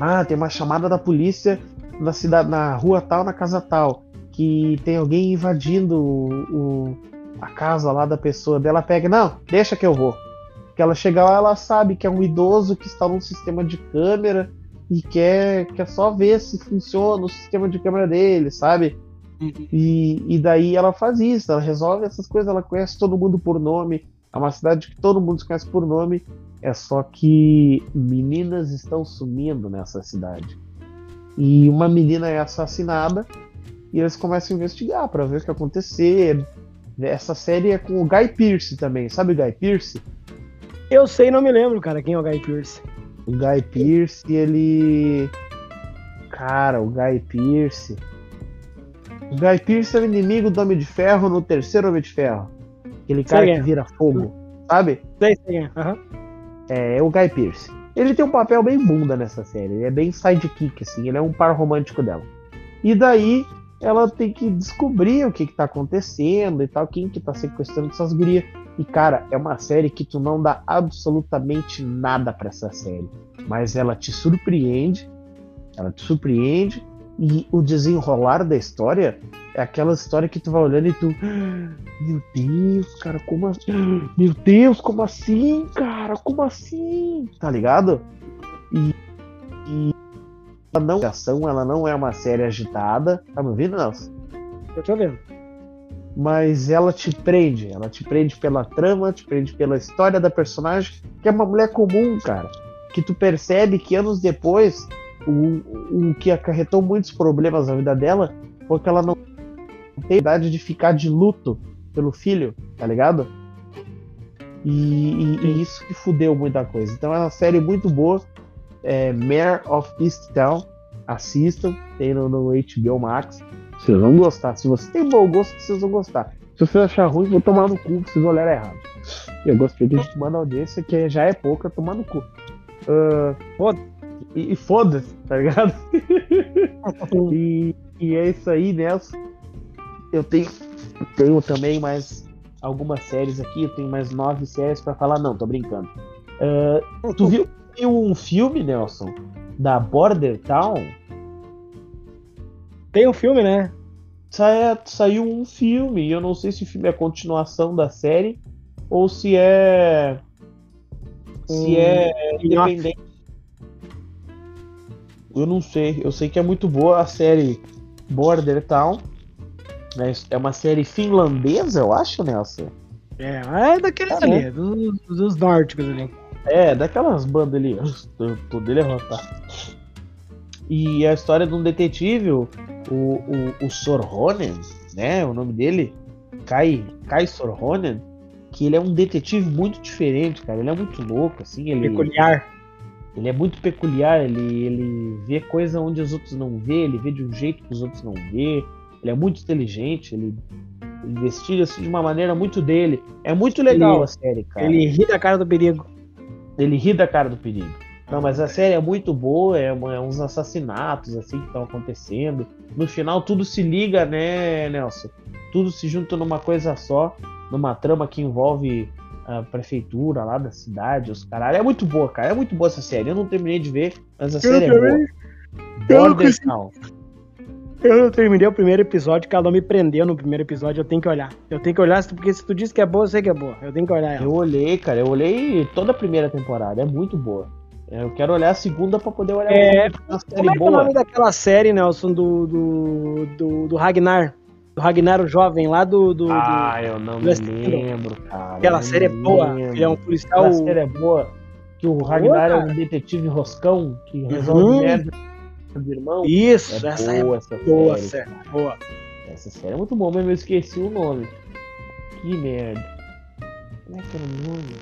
B: ah, tem uma chamada da polícia na cidade, na rua tal, na casa tal, que tem alguém invadindo o, o- a casa lá da pessoa dela, pega, não, deixa que eu vou. Que ela chega lá, ela sabe que é um idoso que está num sistema de câmera e quer, quer só ver se funciona o sistema de câmera dele, sabe? E, e daí ela faz isso, ela resolve essas coisas, ela conhece todo mundo por nome. É uma cidade que todo mundo se conhece por nome. É só que meninas estão sumindo nessa cidade. E uma menina é assassinada e eles começam a investigar para ver o que acontecer. Essa série é com o Guy Pearce também, sabe o Guy Pearce?
A: Eu sei, não me lembro, cara, quem é o Guy Pierce.
B: O Guy Pearce, ele. Cara, o Guy Pearce. O Guy Pearce é o inimigo do Homem de Ferro no terceiro Homem de Ferro. Aquele cara
A: Sei,
B: que
A: é.
B: vira fogo, sabe?
A: Sei, sei. é. Aham.
B: É, é o Guy Pearce. Ele tem um papel bem bunda nessa série. Ele é bem sidekick, assim. Ele é um par romântico dela. E daí ela tem que descobrir o que, que tá acontecendo e tal, quem que tá sequestrando essas gurias. E cara, é uma série que tu não dá absolutamente nada para essa série, mas ela te surpreende, ela te surpreende e o desenrolar da história é aquela história que tu vai olhando e tu, meu Deus, cara, como assim? Meu Deus, como assim, cara? Como assim? Tá ligado? E, e ela não ação, ela não é uma série agitada. Tá me ouvindo, Nelson?
A: Eu tô vendo.
B: Mas ela te prende, ela te prende pela trama, te prende pela história da personagem, que é uma mulher comum, cara. Que tu percebe que anos depois, o, o que acarretou muitos problemas na vida dela foi que ela não tem idade de ficar de luto pelo filho, tá ligado? E, e, e, isso que fudeu muita coisa. Então é uma série muito boa é, Mayor of Easttown. Assistam, tem no, no HBO Max. Vocês vão gostar. Se você tem bom gosto, vocês vão gostar. Se você achar ruim, vou tomar no cu, vocês olharem errado. Eu gostei de gente manda audiência, que já é pouca, tomar no cu. Uh, e, e foda-se, tá ligado? e, e é isso aí, Nelson. Eu tenho, tenho também mais algumas séries aqui, eu tenho mais nove séries para falar. Não, tô brincando. Uh, tu viu, viu um filme, Nelson, da Border Town?
A: Tem um filme, né?
B: Sa saiu um filme, e eu não sei se o filme é continuação da série ou se é. Se hum, é independente. Eu não sei. Eu sei que é muito boa a série Border Town. Né? É uma série finlandesa, eu acho, Nelson.
A: É, é daqueles tá ali, dos, dos nórdicos ali.
B: É, daquelas bandas ali. Tô dele levantar. E a história de um detetive, o, o, o Sorhonen, né? O nome dele, Kai, Kai Sorhonen, que ele é um detetive muito diferente, cara. Ele é muito louco, assim. Ele,
A: peculiar.
B: Ele é muito peculiar, ele, ele vê coisa onde os outros não vê, ele vê de um jeito que os outros não vê. Ele é muito inteligente, ele, ele investiga-se de uma maneira muito dele. É muito legal ele, a série, cara.
A: Ele ri da cara do perigo.
B: Ele ri da cara do perigo. Não, mas a série é muito boa, é, uma, é uns assassinatos assim que estão acontecendo. No final tudo se liga, né, Nelson? Tudo se junta numa coisa só, numa trama que envolve a prefeitura lá da cidade, os caralho. É muito boa, cara. É muito boa essa série. Eu não terminei de ver, mas a eu série é boa.
A: Border Town. Eu não terminei o primeiro episódio, que ela me prendeu no primeiro episódio, eu tenho que olhar. Eu tenho que olhar, porque se tu diz que é boa, eu sei que é boa. Eu tenho que olhar ela.
B: Eu olhei, cara, eu olhei toda a primeira temporada, é muito boa. Eu quero olhar a segunda pra poder olhar
A: é, a série como é, boa. é o nome daquela série, Nelson, do, do, do, do Ragnar? Do Ragnar, o jovem, lá do. do
B: ah,
A: do,
B: eu não me lembro, cara.
A: Aquela série é boa. Ele é um policial.
B: Aquela série é boa. Que o Ragnar boa, é um detetive roscão que resolve uhum. merda do irmão.
A: Isso, é essa boa, é essa boa, série, boa.
B: Essa série é muito boa, mas eu esqueci o nome. Que merda. Como é que era o nome?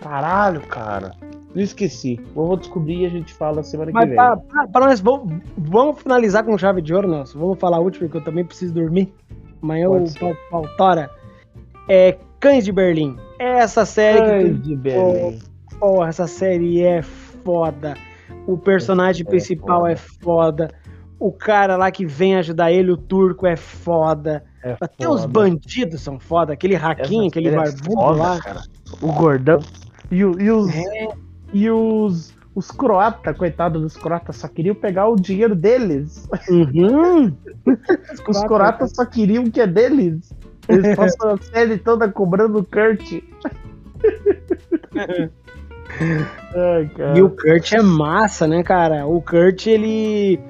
B: Caralho, cara. Não esqueci. Vou descobrir e a gente fala semana mas que vem. Pra
A: nós, vamos, vamos, finalizar com chave de ouro, Nelson. Vamos falar a última, porque eu também preciso dormir. Amanhã o Pautora. É Cães de Berlim. Essa série
B: Cães que. de Berlim.
A: Porra, essa série é foda. O personagem é principal foda. é foda. O cara lá que vem ajudar ele, o turco, é foda. É Até foda. os bandidos são foda. Aquele raquinho, aquele é barbudo foda, lá. Cara.
B: O gordão. E, e os. É. E os. Os croatas, coitado dos croatas, só queriam pegar o dinheiro deles.
A: Uhum.
B: os croatas só queriam o que é deles. Eles passam a série toda cobrando o Kurt.
A: Ai, e o Kurt é massa, né, cara? O Kurt, ele.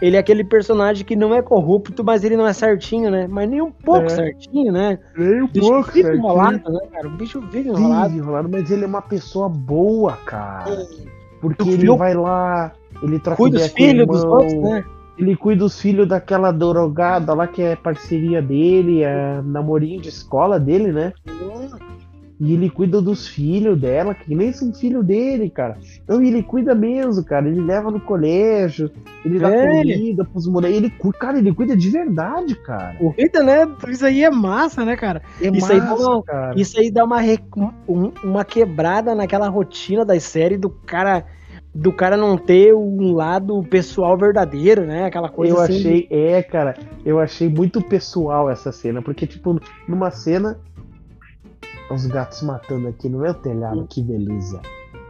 A: Ele é aquele personagem que não é corrupto, mas ele não é certinho, né? Mas nem um pouco é. certinho, né?
B: Nem um pouco
A: vive certinho. enrolado, né, cara? O bicho vive enrolado. Vive
B: enrolado, mas ele é uma pessoa boa, cara. Porque ele filho... vai lá, ele troca
A: Cuida dos filhos dos outros, né?
B: Ele cuida dos filhos daquela drogada lá que é parceria dele, é namorinho de escola dele, né? E ele cuida dos filhos dela, que nem são filho dele, cara. Então ele cuida mesmo, cara. Ele leva no colégio, ele dá é. comida pros moleques. Ele, cara, ele cuida de verdade, cara.
A: Cuida, né? Isso aí é massa, né, cara?
B: É
A: isso,
B: massa,
A: aí dá uma, cara. isso aí dá uma, uma quebrada naquela rotina das séries do cara do cara não ter um lado pessoal verdadeiro, né? Aquela coisa
B: eu
A: assim.
B: achei, é, cara, eu achei muito pessoal essa cena, porque, tipo, numa cena. Os gatos matando aqui no meu telhado, que beleza.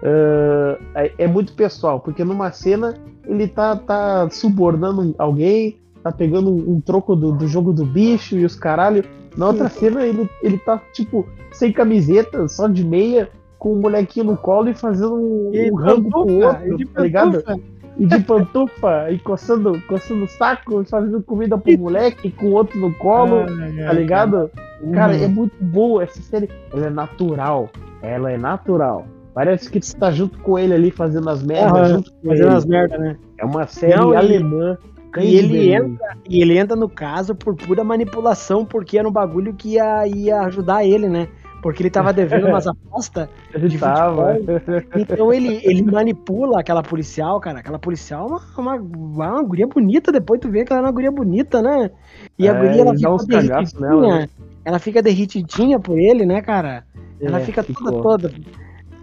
B: Uh, é, é, muito pessoal, porque numa cena ele tá, tá subornando alguém, tá pegando um, troco do, do, jogo do bicho e os caralho. Na outra cena ele, ele tá, tipo, sem camiseta, só de meia, com o um molequinho no colo e fazendo um, um rango pro outro, tá ligado? E de pantufa, e coçando, coçando saco, fazendo comida pro moleque, com o outro no colo, tá ligado? Cara, uhum. é muito boa essa série. Ela é natural. Ela é natural. Parece que tu tá junto com ele ali fazendo as merdas.
A: Uhum, fazendo ele. as merdas, né?
B: É uma série Não, alemã.
A: E ele, entra, e ele entra no caso por pura manipulação, porque era um bagulho que ia, ia ajudar ele, né? porque ele tava devendo umas apostas de tava. futebol. Então ele, ele manipula aquela policial, cara. Aquela policial é uma, uma, uma guria bonita, depois tu vê que ela é uma guria bonita, né? E a é, guria, ela fica derritidinha. Nela, né? Ela fica derritidinha por ele, né, cara? Ela é, fica toda, toda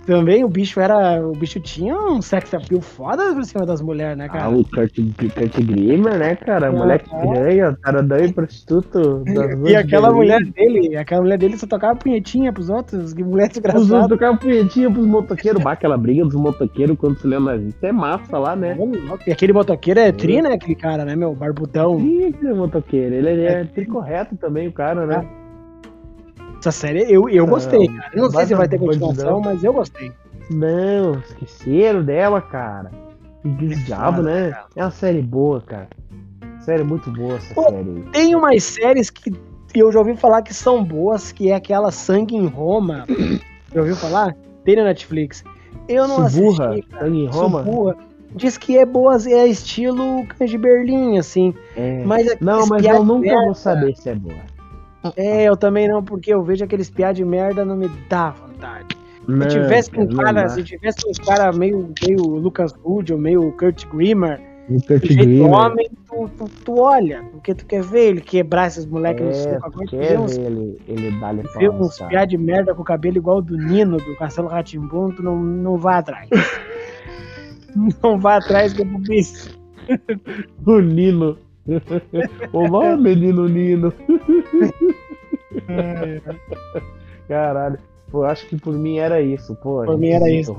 A: também o bicho era. O bicho tinha um sex appeal foda por cima das mulheres, né, cara? Ah,
B: o Kurt, Kurt Grimmer, né, cara? Ah, Moleque estranho, taradão e prostituto.
A: e aquela mulher dele, aquela mulher dele só tocava punhetinha pros outros, que mulher desgraçada. Os outros
B: tocavam punhetinha pros motoqueiros, bah, aquela briga dos motoqueiros quando se lembra isso é massa lá, né?
A: E aquele motoqueiro é tri, né, aquele cara, né, meu? Barbudão.
B: Sim, aquele motoqueiro. Ele é, é tri correto também, o cara, né? Ah.
A: Essa série eu, eu gostei, cara. Eu não sei se vai ter continuação, mas eu gostei.
B: Não, esqueceram dela, cara. Que diabo, né? É uma série boa, cara. Série muito boa essa Pô, série.
A: Tem umas séries que eu já ouvi falar que são boas, que é aquela Sangue em Roma. já ouviu falar? Tem na Netflix. Eu não
B: Suburra, assisti. Cara. Sangue em Roma? Suburra.
A: Diz que é boa, é estilo Cães de Berlim, assim.
B: É. Mas não, mas eu nunca vou saber se é boa.
A: É, eu também não, porque eu vejo aqueles piá de merda, não me dá vontade. Não, se tivesse um cara, se tivesse um cara meio, meio Lucas Hood ou meio Kurt Grimmer,
B: o Kurt Grimmer.
A: homem, tu, tu, tu, olha, porque tu quer ver ele quebrar esses moleques
B: é,
A: no
B: soco. Agora tu vê uns, ele, ele dá
A: vê uns piá de merda com o cabelo igual do Nino, do Castelo Ratimbum, tu não, não vai atrás. não vai atrás que é bicho.
B: o Nino. Olá, menino Nino. Caralho. Pô, acho que por mim era isso, pô.
A: Por mim era isso.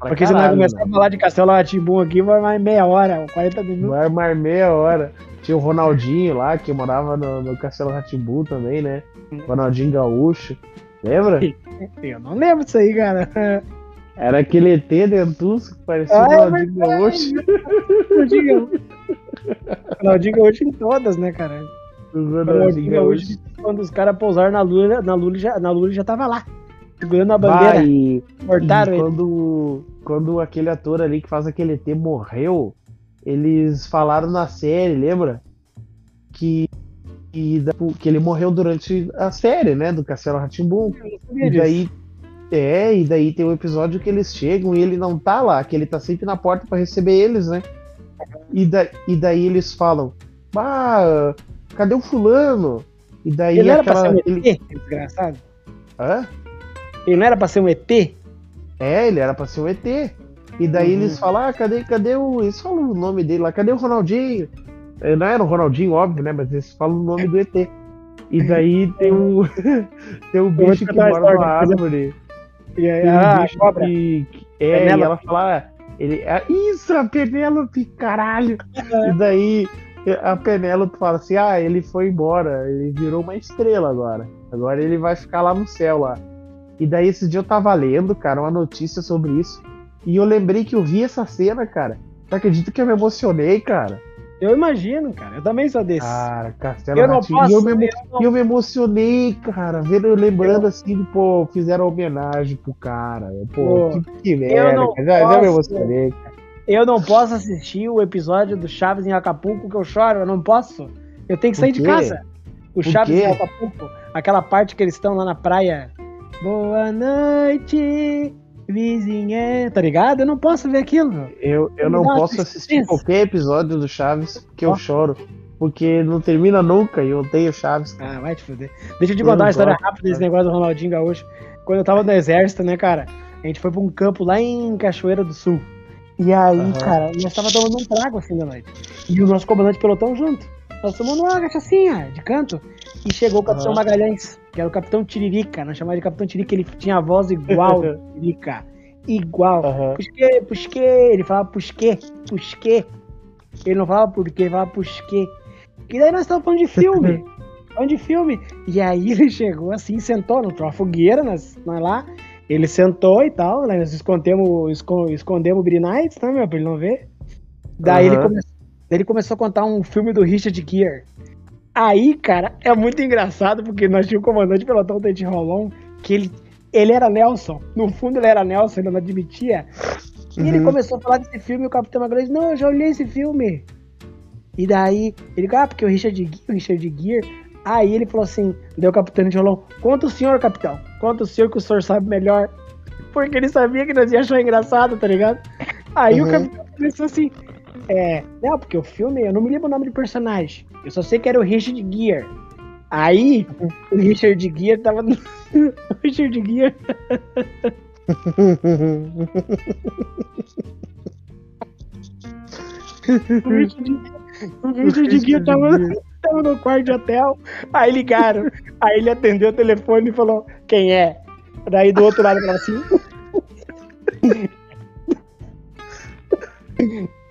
A: Porque se nós começar a falar de Castelo Ratimbum aqui, vai mais meia hora, 40 minutos.
B: Vai mais meia hora. Tinha o Ronaldinho lá, que morava no, no Castelo Ratimbum também, né? Ronaldinho Gaúcho. Lembra?
A: Eu não lembro disso aí, cara.
B: Era aquele ET dentuço que parecia ah, o é Ronaldinho Gaúcho.
A: Ronaldinho Gaúcho em todas, né, cara? O Ronaldinho Gaúcho, quando os caras pousaram na Lula, na Lula já, na Lula já tava lá. Segurando a bandeira. Bah,
B: e, cortaram e ele. Quando, quando aquele ator ali que faz aquele ET morreu, eles falaram na série, lembra? Que, que, que ele morreu durante a série, né? Do Castelo Ratimbum. E daí. É, e daí tem um episódio que eles chegam e ele não tá lá, que ele tá sempre na porta para receber eles, né? E, da, e daí eles falam, ah, cadê o fulano? E daí
A: ele era aquela. Pra ser um ET, ele... desgraçado.
B: Hã?
A: Ele não era pra ser um ET?
B: É, ele era pra ser um ET. E daí uhum. eles falam, ah, cadê, cadê o. Eles falam o nome dele lá, cadê o Ronaldinho? É, não era o Ronaldinho, óbvio, né? Mas eles falam o nome do ET. E daí tem um. tem um bicho que mora numa árvore.
A: E aí, ah, um cobra.
B: Que, que, é, é e ela fala, ah, ele, é, isso, a Penélope, caralho! E daí a Penélope fala assim: ah, ele foi embora, ele virou uma estrela agora. Agora ele vai ficar lá no céu lá. E daí esse dia eu tava lendo, cara, uma notícia sobre isso. E eu lembrei que eu vi essa cena, cara. Você acredita que eu me emocionei, cara?
A: Eu imagino, cara. Eu também sou desse.
B: Cara, Castelo eu não posso, eu, me, eu, não... eu me emocionei, cara. Vendo, lembrando eu... assim, pô, fizeram homenagem pro cara. Pô, pô que, que merda. Já, já me emocionei, cara.
A: Eu não posso assistir o episódio do Chaves em Acapulco que eu choro. Eu não posso. Eu tenho que sair de casa. O Chaves em Acapulco. Aquela parte que eles estão lá na praia. Boa noite, vizinha, tá ligado? Eu não posso ver aquilo.
B: Eu, eu não posso assistir qualquer episódio do Chaves porque eu choro. Porque não termina nunca e eu odeio Chaves.
A: Ah, vai te fuder. Deixa eu te contar uma história rápida desse negócio do Ronaldinho Gaúcho. Quando eu tava no exército, né, cara? A gente foi pra um campo lá em Cachoeira do Sul. E aí,
B: Aham.
A: cara, nós tava tomando um trago assim da noite. E o nosso comandante pelotão junto. Nós tomando uma cachaçinha de canto. E chegou o Capitão
B: Aham.
A: Magalhães, que era o Capitão Tiririca. Nós chamávamos de Capitão Tiririca, ele tinha a voz igual Tiririca. Igual.
B: Aham.
A: Pusquê, pusquê. Ele falava pusquê, pusquê. Ele não falava porquê, ele falava pusquê. E daí nós estávamos falando de filme. falando de filme. E aí ele chegou assim, sentou, não uma fogueira, nós, nós lá. Ele sentou e tal, né, nós escondemos, esco- escondemos o Bri Nights, né, meu, pra ele não ver. Daí ele,
B: Aham.
A: Ele começou a contar um filme do Richard Gere. Aí, cara, é muito engraçado, porque nós tínhamos o comandante pelotão do Ed Rolon, que ele, ele era Nelson. No fundo ele era Nelson, ele não admitia. E ele
B: Uhum.
A: começou a falar desse filme e o Capitão Magalhães, não, eu já olhei esse filme. E daí, ele, ah, porque o Richard Gere, o Richard Gere. Aí ele falou assim, deu o Capitão de Rolão, conta o senhor, Capitão. Conta o senhor que o senhor sabe melhor. Porque ele sabia que nós ia achar engraçado, tá ligado? Aí o
B: Uhum.
A: Capitão começou assim, é, não, porque o filme, eu não me lembro o nome do personagem. Eu só sei que era o Richard Gere. Aí, o Richard Gere tava no... o Richard Gere O Richard, o Richard Gere tava, tava no quarto de hotel. Aí ligaram. Aí ele atendeu o telefone e falou: Quem é? Daí do outro lado falou assim.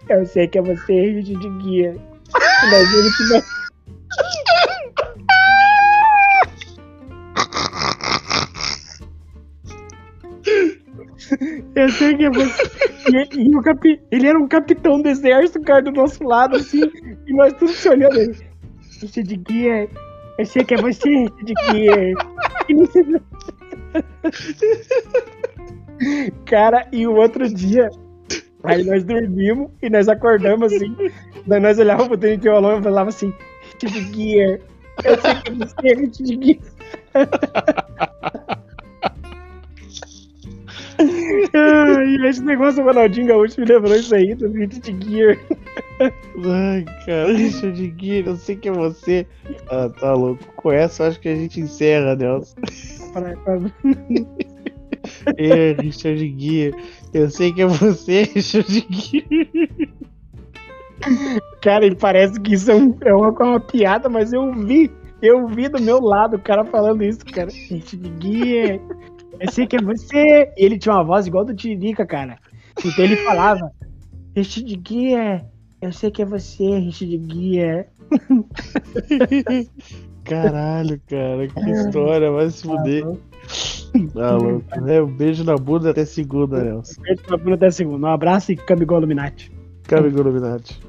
A: Eu sei que é você, Richard Gere. Mas ele que Eu sei que é você. E, ele- e o capi... ele era um capitão do exército, cara, do nosso lado, assim. E nós todos se olhando aí. Richard Gere. Eu sei que é você, Richard Gere. E não sei- Cara, e o outro dia, aí nós dormimos e nós acordamos assim. Daí nós olhávamos pro Tênis de violão e falava assim: Richard Gere. Eu sei que é você, Richard Gere. Ai, esse negócio do Ronaldinho Gaúcho me lembrou isso aí, do Richard Gere.
B: Ai, cara, Richard Gere, eu sei que é você. Ah, tá louco. Com essa, eu acho que a gente encerra, Nelson. É, Richard Gere. Eu sei que é você, Richard Gere.
A: Cara, ele parece que isso é, um- é uma, uma piada, mas eu vi. Eu vi do meu lado o cara falando isso, cara. Richard Gere. Eu sei que é você. E ele tinha uma voz igual do Tiririca, cara. Então ele falava: Richard. Eu sei que é você, Richard Gere.
B: Caralho, cara, que história, vai se fuder. Tá louco. É, um beijo na bunda até segunda, Nelson.
A: Beijo pra Bruna até segunda. Um abraço e Camigol Illuminati.
B: Cabe Illuminati.